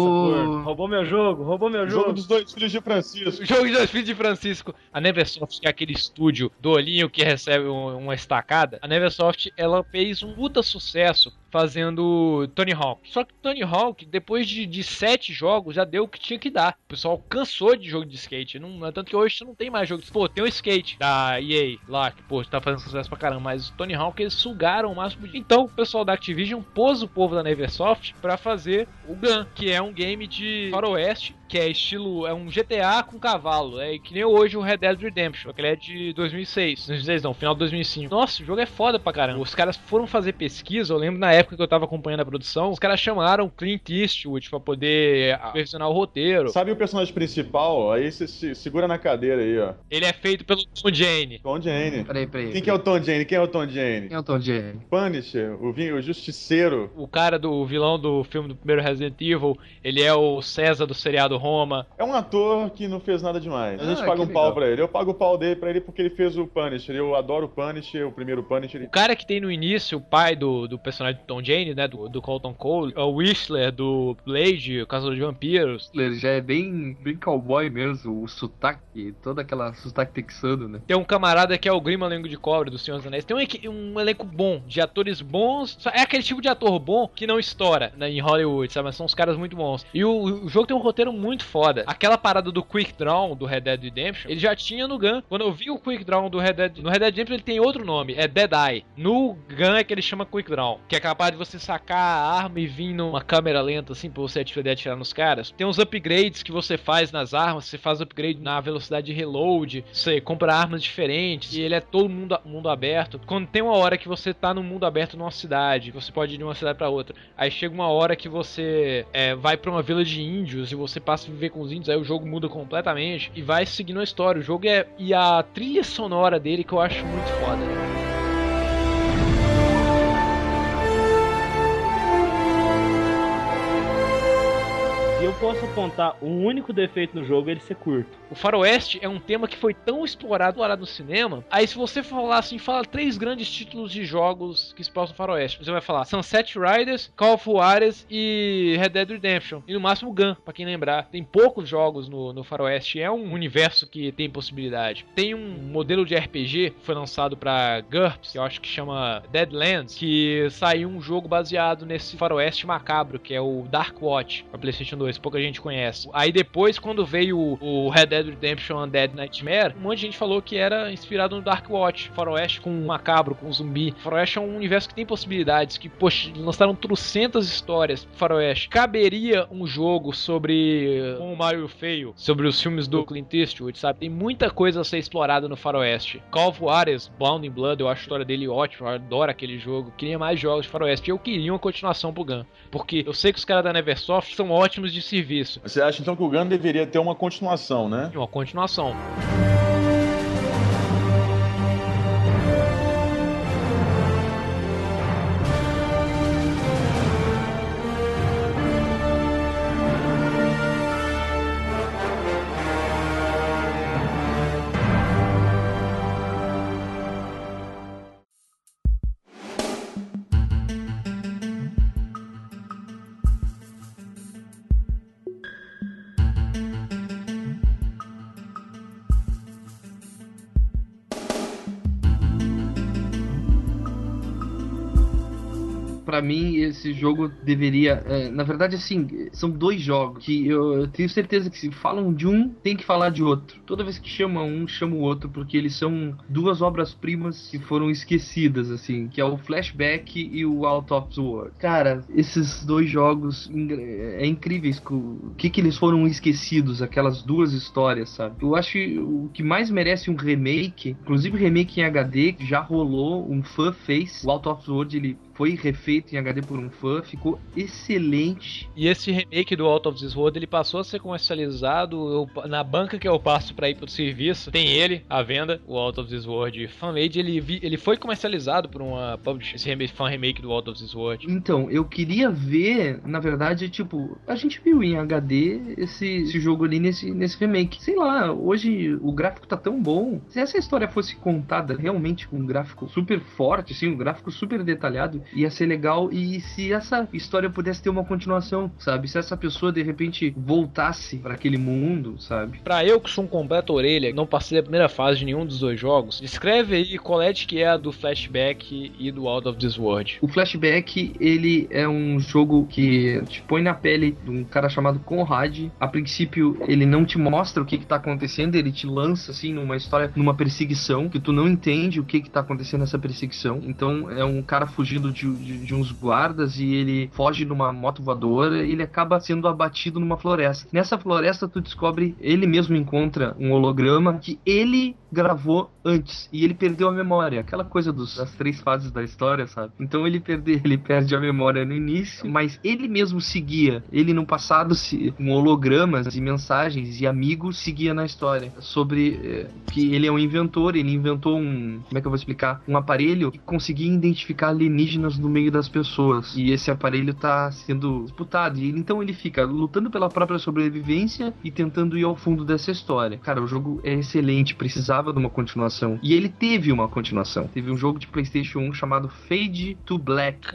Roubou meu jogo, roubou meu Jogo jogo. dos dois filhos de Francisco. O jogo de dois filhos de Francisco. A Neversoft, que é aquele estúdio do olhinho que recebe um- uma estacada. A Neversoft, ela fez um puta sucesso fazendo Tony Hawk. Só que Tony Hawk, depois de, de sete jogos, já deu o que tinha que dar. O pessoal cansou de jogo de skate. Não, é tanto que hoje não tem mais jogo. de- Pô, tem o skate da EA lá, que pô, tá fazendo sucesso pra caramba. Mas o Tony Hawk, eles sugaram o máximo de... Então, o pessoal da Activision pôs o povo da Neversoft pra fazer o Gun, que é um game de faroeste, que é estilo... É um GTA com cavalo. É que nem hoje o Red Dead Redemption, que ele é de 2006. 2006 não, final de 2005. Nossa, o jogo é foda pra caramba. Os caras foram fazer pesquisa, eu lembro na época que eu tava acompanhando a produção, os caras chamaram Clint Eastwood pra poder supervisionar o roteiro. Sabe o personagem principal? Aí você se segura na cadeira aí, ó. Ele é feito pelo Tom Jane. Tom Jane. Peraí, peraí. Quem que é o Tom Jane? Quem é o Tom Jane? Quem é o Tom Jane? Punisher, o, o Justiceiro. O cara do vilão do filme do primeiro Resident Evil, ele é o César do seriado Roma. É um ator que não fez nada demais. A gente Ah, paga um pau legal. pra ele. Eu pago o pau dele pra ele porque ele fez o Punisher. Eu adoro o Punisher, o primeiro Punisher. O cara que tem no início o pai do, do personagem do Tom Jane, né, do, do Colton Cole, é o Whistler do Blade, o Caçador de Vampiros. Ele já é bem, bem cowboy mesmo, o sotaque, toda aquela sotaque texano, né? Tem um camarada que é o Grima Lengo de Cobre do Senhor dos Anéis. Tem um, um elenco bom, de atores bons. Só- É aquele tipo de ator bom que não estoura né, em Hollywood, sabe? Mas são os caras muito bons. E o, o jogo tem um roteiro muito foda. Aquela parada do Quick Draw do Red Dead Redemption, ele já tinha no Gun. Quando eu vi o Quick Draw do Red Dead... No Red Dead Redemption ele tem outro nome, é Dead Eye. No Gun é que ele chama Quick Draw, que é capaz de você sacar a arma e vir numa câmera lenta, assim, pra você poder atirar nos caras. Tem uns upgrades que você faz nas armas, você faz upgrade na velocidade de reload, você compra armas diferentes, e ele é todo mundo, mundo aberto. Quando tem uma hora que você tá no mundo aberto numa cidade, você pode ir de uma cidade pra outra, aí chega uma hora que você é, vai pra uma vila de índios e você a viver com os índios, aí o jogo muda completamente e vai seguindo a história. O jogo é. E a trilha sonora dele que eu acho muito foda. Eu posso apontar um único defeito no jogo, ele ser curto. O faroeste é um tema que foi tão explorado, explorado no cinema. Aí se você falar assim, fala três grandes títulos de jogos que se passam no faroeste. Você vai falar Sunset Riders, Call of Juarez e Red Dead Redemption. E no máximo Gun, pra quem lembrar. Tem poucos jogos no, no faroeste. É um universo que tem possibilidade. Tem um modelo de RPG que foi lançado pra GURPS, que eu acho que chama Deadlands, que saiu um jogo baseado nesse faroeste macabro, que é o Dark Watch, pra Playstation 2. Pouca gente conhece. Aí depois, quando veio o, Red Dead Redemption Undead Nightmare, um monte de gente falou que era inspirado no Dark Watch. Faroeste com macabro, com um zumbi. Faroeste é um universo que tem possibilidades, que, poxa, lançaram trocentas histórias Faroeste. Caberia um jogo sobre uh, um Mario feio, sobre os filmes do Clint Eastwood, sabe? Tem muita coisa a ser explorada no Faroeste. Call of Juarez, Bound in Blood, eu acho a história dele ótima, eu adoro aquele jogo. Queria mais jogos de Faroeste. Eu queria uma continuação pro Gun. Porque eu sei que os caras da Neversoft são ótimos de serviço. Você acha então que o Gun deveria ter uma continuação, né? Uma continuação. Pra mim, esse jogo deveria. é, na verdade, assim, são dois jogos que eu, eu tenho certeza que se falam de um, tem que falar de outro. Toda vez que chama um, chama o outro, porque eles são duas obras-primas que foram esquecidas, assim, que é o Flashback e o Out of the World. Cara, esses dois jogos é incríveis. O que, que eles foram esquecidos, aquelas duas histórias, sabe? Eu acho o que mais merece um remake, inclusive remake em HD, já rolou, um fã fez. O Out of the World, ele foi refeito em HD por um fã, ficou excelente. E esse remake do Out of This World, ele passou a ser comercializado eu- na banca que eu passo pra ir pro serviço. Tem ele, à venda, o Out of This World Fan-Made. Ele, vi- ele foi comercializado por uma publisher, esse remake, fan remake do Out of This World. Então, eu queria ver, na verdade, tipo, a gente viu em HD esse, esse jogo ali nesse, nesse remake. Sei lá, hoje o gráfico tá tão bom. Se essa história fosse contada realmente com um gráfico super forte, assim, um gráfico super detalhado, ia ser legal. E se essa história pudesse ter uma continuação, sabe? Se essa pessoa de repente voltasse pra aquele mundo, sabe? Pra eu que sou um completo orelha, não passei da primeira fase de nenhum dos dois jogos, descreve aí qual é que é a do Flashback e do Out of This World. O Flashback, ele é um jogo que te põe na pele de um cara chamado Conrad. A princípio, ele não te mostra o que, que tá acontecendo, ele te lança assim numa história, numa perseguição, que tu não entende o que, que tá acontecendo nessa perseguição. Então é um cara fugindo de, de- de uns guardas e ele foge numa moto voadora e ele acaba sendo abatido numa floresta. Nessa floresta, tu descobre, ele mesmo encontra um holograma que ele gravou antes. E ele perdeu a memória, aquela coisa dos, das três fases da história, sabe? Então ele perde, ele perde a memória no início, mas ele mesmo seguia, ele no passado se, com hologramas e mensagens e amigos seguia na história sobre eh, que ele é um inventor, ele inventou um, como é que eu vou explicar, um aparelho que conseguia identificar alienígenas no meio das pessoas. E esse aparelho tá sendo disputado. E então ele fica lutando pela própria sobrevivência e tentando ir ao fundo dessa história. Cara, o jogo é excelente, precisava de uma continuação. E ele teve uma continuação. Teve um jogo de PlayStation 1 chamado Fade to Black.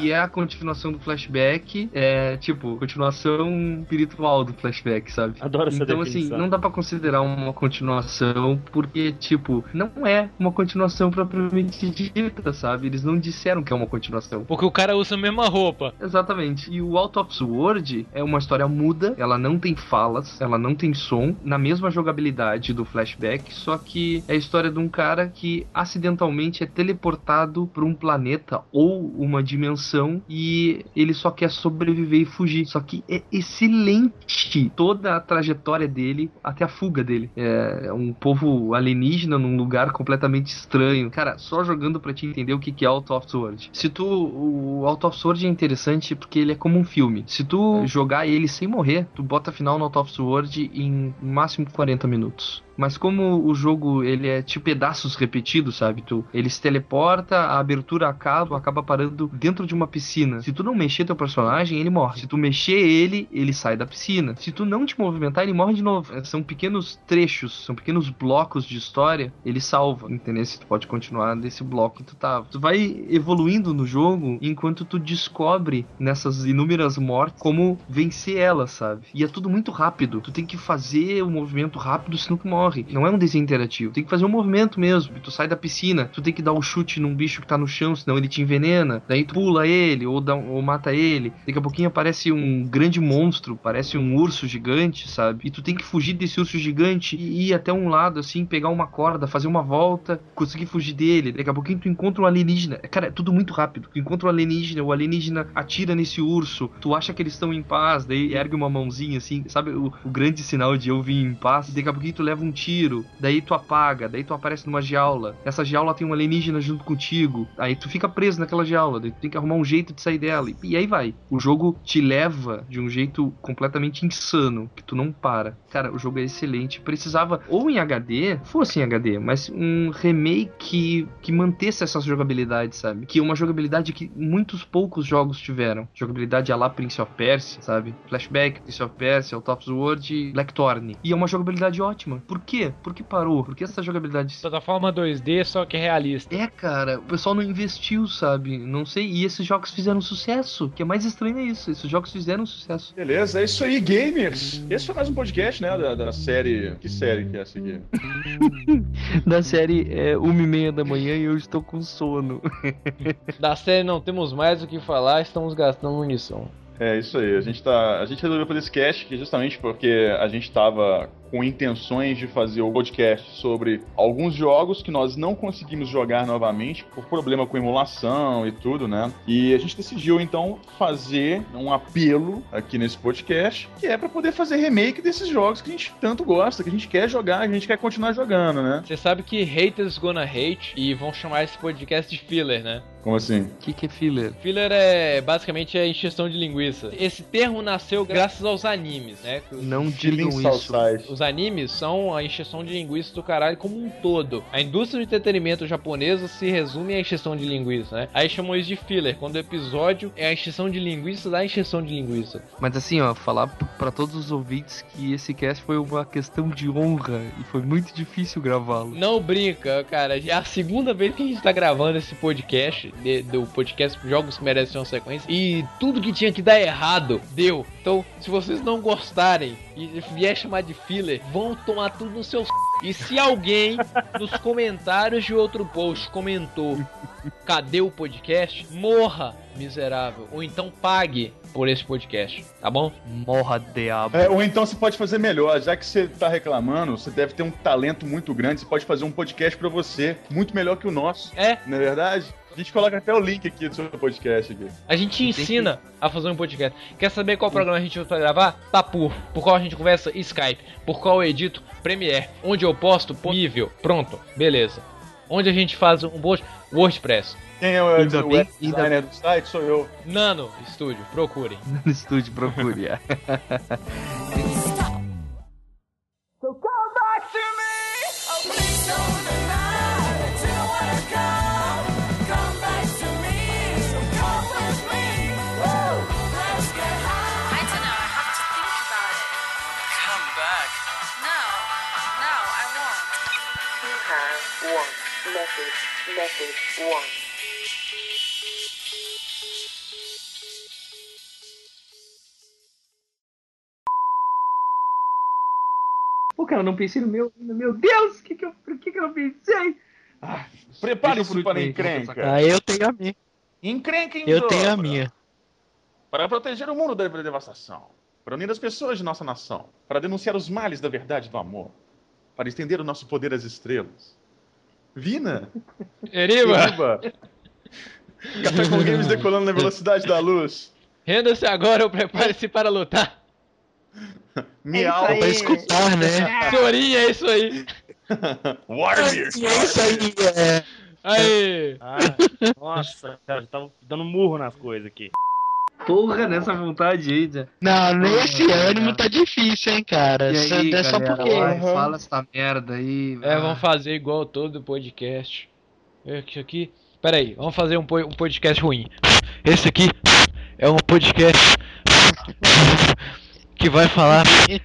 Que é a continuação do flashback. É, tipo, continuação espiritual do flashback, sabe? Adoro essa Então, assim, definição. não dá pra considerar uma continuação, porque, tipo, não é uma continuação propriamente dita, sabe? Eles não disseram que é uma continuação. Porque o cara usa a mesma roupa. Exatamente. E o Out of Sword é uma história muda, ela não tem falas, ela não tem som, na mesma jogabilidade do flashback, só que é a história de um cara que acidentalmente é teleportado para um planeta ou uma dimensão e ele só quer sobreviver e fugir. Só que é excelente toda a trajetória dele até a fuga dele. É um povo alienígena num lugar completamente estranho. Cara, só jogando pra te entender o que é Out of Sword. Se tu o Out of Sword é interessante porque ele é como um filme. Se tu jogar ele sem morrer, tu bota final no Out of Sword em máximo 40 minutos. Mas como o jogo ele é tipo pedaços repetidos, sabe? Tu, ele se teleporta, a abertura acaba, acaba parando dentro de uma piscina. Se tu não mexer teu personagem, ele morre. Se tu mexer ele, ele sai da piscina. Se tu não te movimentar, ele morre de novo. É, São pequenos trechos, são pequenos blocos de história. Ele salva, entendeu? Se tu pode continuar desse bloco que tu tava. Tu vai evoluindo no jogo enquanto tu descobre nessas inúmeras mortes como vencer elas, sabe? E é tudo muito rápido. Tu tem que fazer o movimento rápido, senão tu morre. Não é um desenho interativo. Tem que fazer um movimento mesmo. Tu sai da piscina, tu tem que dar um chute num bicho que tá no chão, senão ele te envenena. Daí tu pula ele ou, dá, ou mata ele. Daqui a pouquinho aparece um grande monstro, parece um urso gigante, sabe? E tu tem que fugir desse urso gigante e ir até um lado, assim, pegar uma corda, fazer uma volta, conseguir fugir dele. Daqui a pouquinho tu encontra um alienígena. Cara, é tudo muito rápido. Tu encontra um alienígena, o alienígena atira nesse urso, tu acha que eles estão em paz, daí ergue uma mãozinha assim, sabe o, o grande sinal de eu vim em paz? Daqui a pouquinho tu leva um tiro, daí tu apaga, daí tu aparece numa jaula. Essa jaula tem um alienígena junto contigo, aí tu fica preso naquela jaula, daí tu tem que arrumar um jeito de sair dela. E, aí vai. O jogo te leva de um jeito completamente insano, que tu não para. Cara, o jogo é excelente. Precisava, ou em HD, fosse em HD, mas um remake que mantesse essa jogabilidade, sabe? Que é uma jogabilidade que muitos poucos jogos tiveram. Jogabilidade a lá Prince of Persia, sabe? Flashback, Prince of Persia, o Top Sword e Blackthorn. E é uma jogabilidade ótima. Por quê? Por que parou? Por que essa jogabilidade Plataforma 2D, só que realista. é, cara, o pessoal não investiu, sabe? Não sei. E esses jogos fizeram sucesso. O que é mais estranho é isso. Esses jogos fizeram sucesso. Beleza, é isso aí, gamers. Esse foi mais um podcast, né, da, da série... Que série que é essa aqui? Da série é uma e meia da manhã e eu estou com sono. Da série não temos mais o que falar, estamos gastando munição. É isso aí, a gente tá. A gente resolveu fazer esse cast justamente porque a gente tava com intenções de fazer o podcast sobre alguns jogos que nós não conseguimos jogar novamente por problema com emulação e tudo, né? E a gente decidiu então fazer um apelo aqui nesse podcast, que é pra poder fazer remake desses jogos que a gente tanto gosta, que a gente quer jogar, a gente quer continuar jogando, né? Você sabe que haters gonna hate e vão chamar esse podcast de filler, né? Como assim? O que, que é filler? Filler é basicamente a encheção de linguiça. Esse termo nasceu graças aos animes, né? Os- Não digam isso. Os animes são a encheção de linguiça do caralho como um todo. A indústria de entretenimento japonesa se resume à encheção de linguiça, né? Aí chamam isso de filler, quando o episódio é a encheção de linguiça da encheção de linguiça. Mas assim, ó, falar p- pra todos os ouvintes que esse cast foi uma questão de honra e foi muito difícil gravá-lo. Não brinca, cara. É a segunda vez que a gente tá gravando esse podcast, de- do podcast Jogos que Merecem uma Sequência, e tudo que tinha que dar errado, deu. Então, se vocês não gostarem e vier chamar de filler, vão tomar tudo no seu c... E se alguém nos comentários de outro post comentou cadê o podcast, morra, miserável. Ou então pague por esse podcast, tá bom? Morra, diabo. É, ou então você pode fazer melhor, já que você tá reclamando, você deve ter um talento muito grande, você pode fazer um podcast pra você, muito melhor que o nosso. É. Não é verdade? A gente coloca até o link aqui do seu podcast aqui. A gente te ensina a fazer um podcast. Quer saber qual programa a gente vai gravar? Tá por. Por qual a gente conversa? Skype. Por qual eu edito? Premiere. Onde eu posto? Nível. Pronto. Beleza. Onde a gente faz um post? WordPress. Quem é o, Ainda o bem- ainda- do site? Sou eu. Nano Studio. Procurem. No estúdio, procure. message one. Pô, cara, eu não pensei no meu. no Meu Deus, que que eu, por que, que eu não pensei? Prepare-se Deixa eu para a encrenca. Ah, eu tenho a minha. Encrenca em Eu tenho a dobra. minha. Para proteger o mundo da devastação. Para unir as pessoas de nossa nação. Para denunciar os males da verdade e do amor. Para estender o nosso poder às estrelas. Vina! Eriba! Iriba! Café com games decolando na velocidade da luz. Renda-se agora ou prepare-se para lutar. Miau! Pra escutar, né? Sorinha, é isso aí. Warrior! É isso aí, é. Aí. Ah, nossa, cara, já tava dando murro nas coisas aqui. Porra, nessa vontade aí. já. Não, nesse Ah, ânimo tá. tá difícil, hein, cara. E aí, é só porque. vai, fala essa merda aí. É, vai. vamos fazer igual todo podcast. Esse aqui. Pera aí, vamos fazer um, po- um podcast ruim. Esse aqui é um podcast que vai falar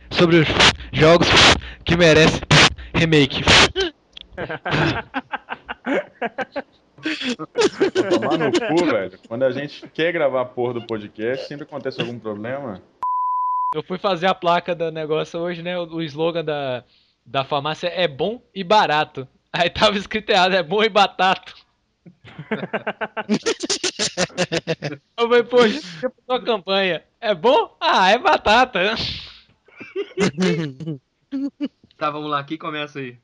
sobre os jogos que merecem remake. Tomar no cu, velho. Quando a gente quer gravar a porra do podcast, sempre acontece algum problema. Eu fui fazer a placa do negócio hoje, né? O, slogan da, da farmácia é bom e barato. Aí tava escrito errado, é bom e batato. Eu falei, poxa, que sua campanha. É bom? Ah, é batata. Tá, vamos lá, quem começa aí?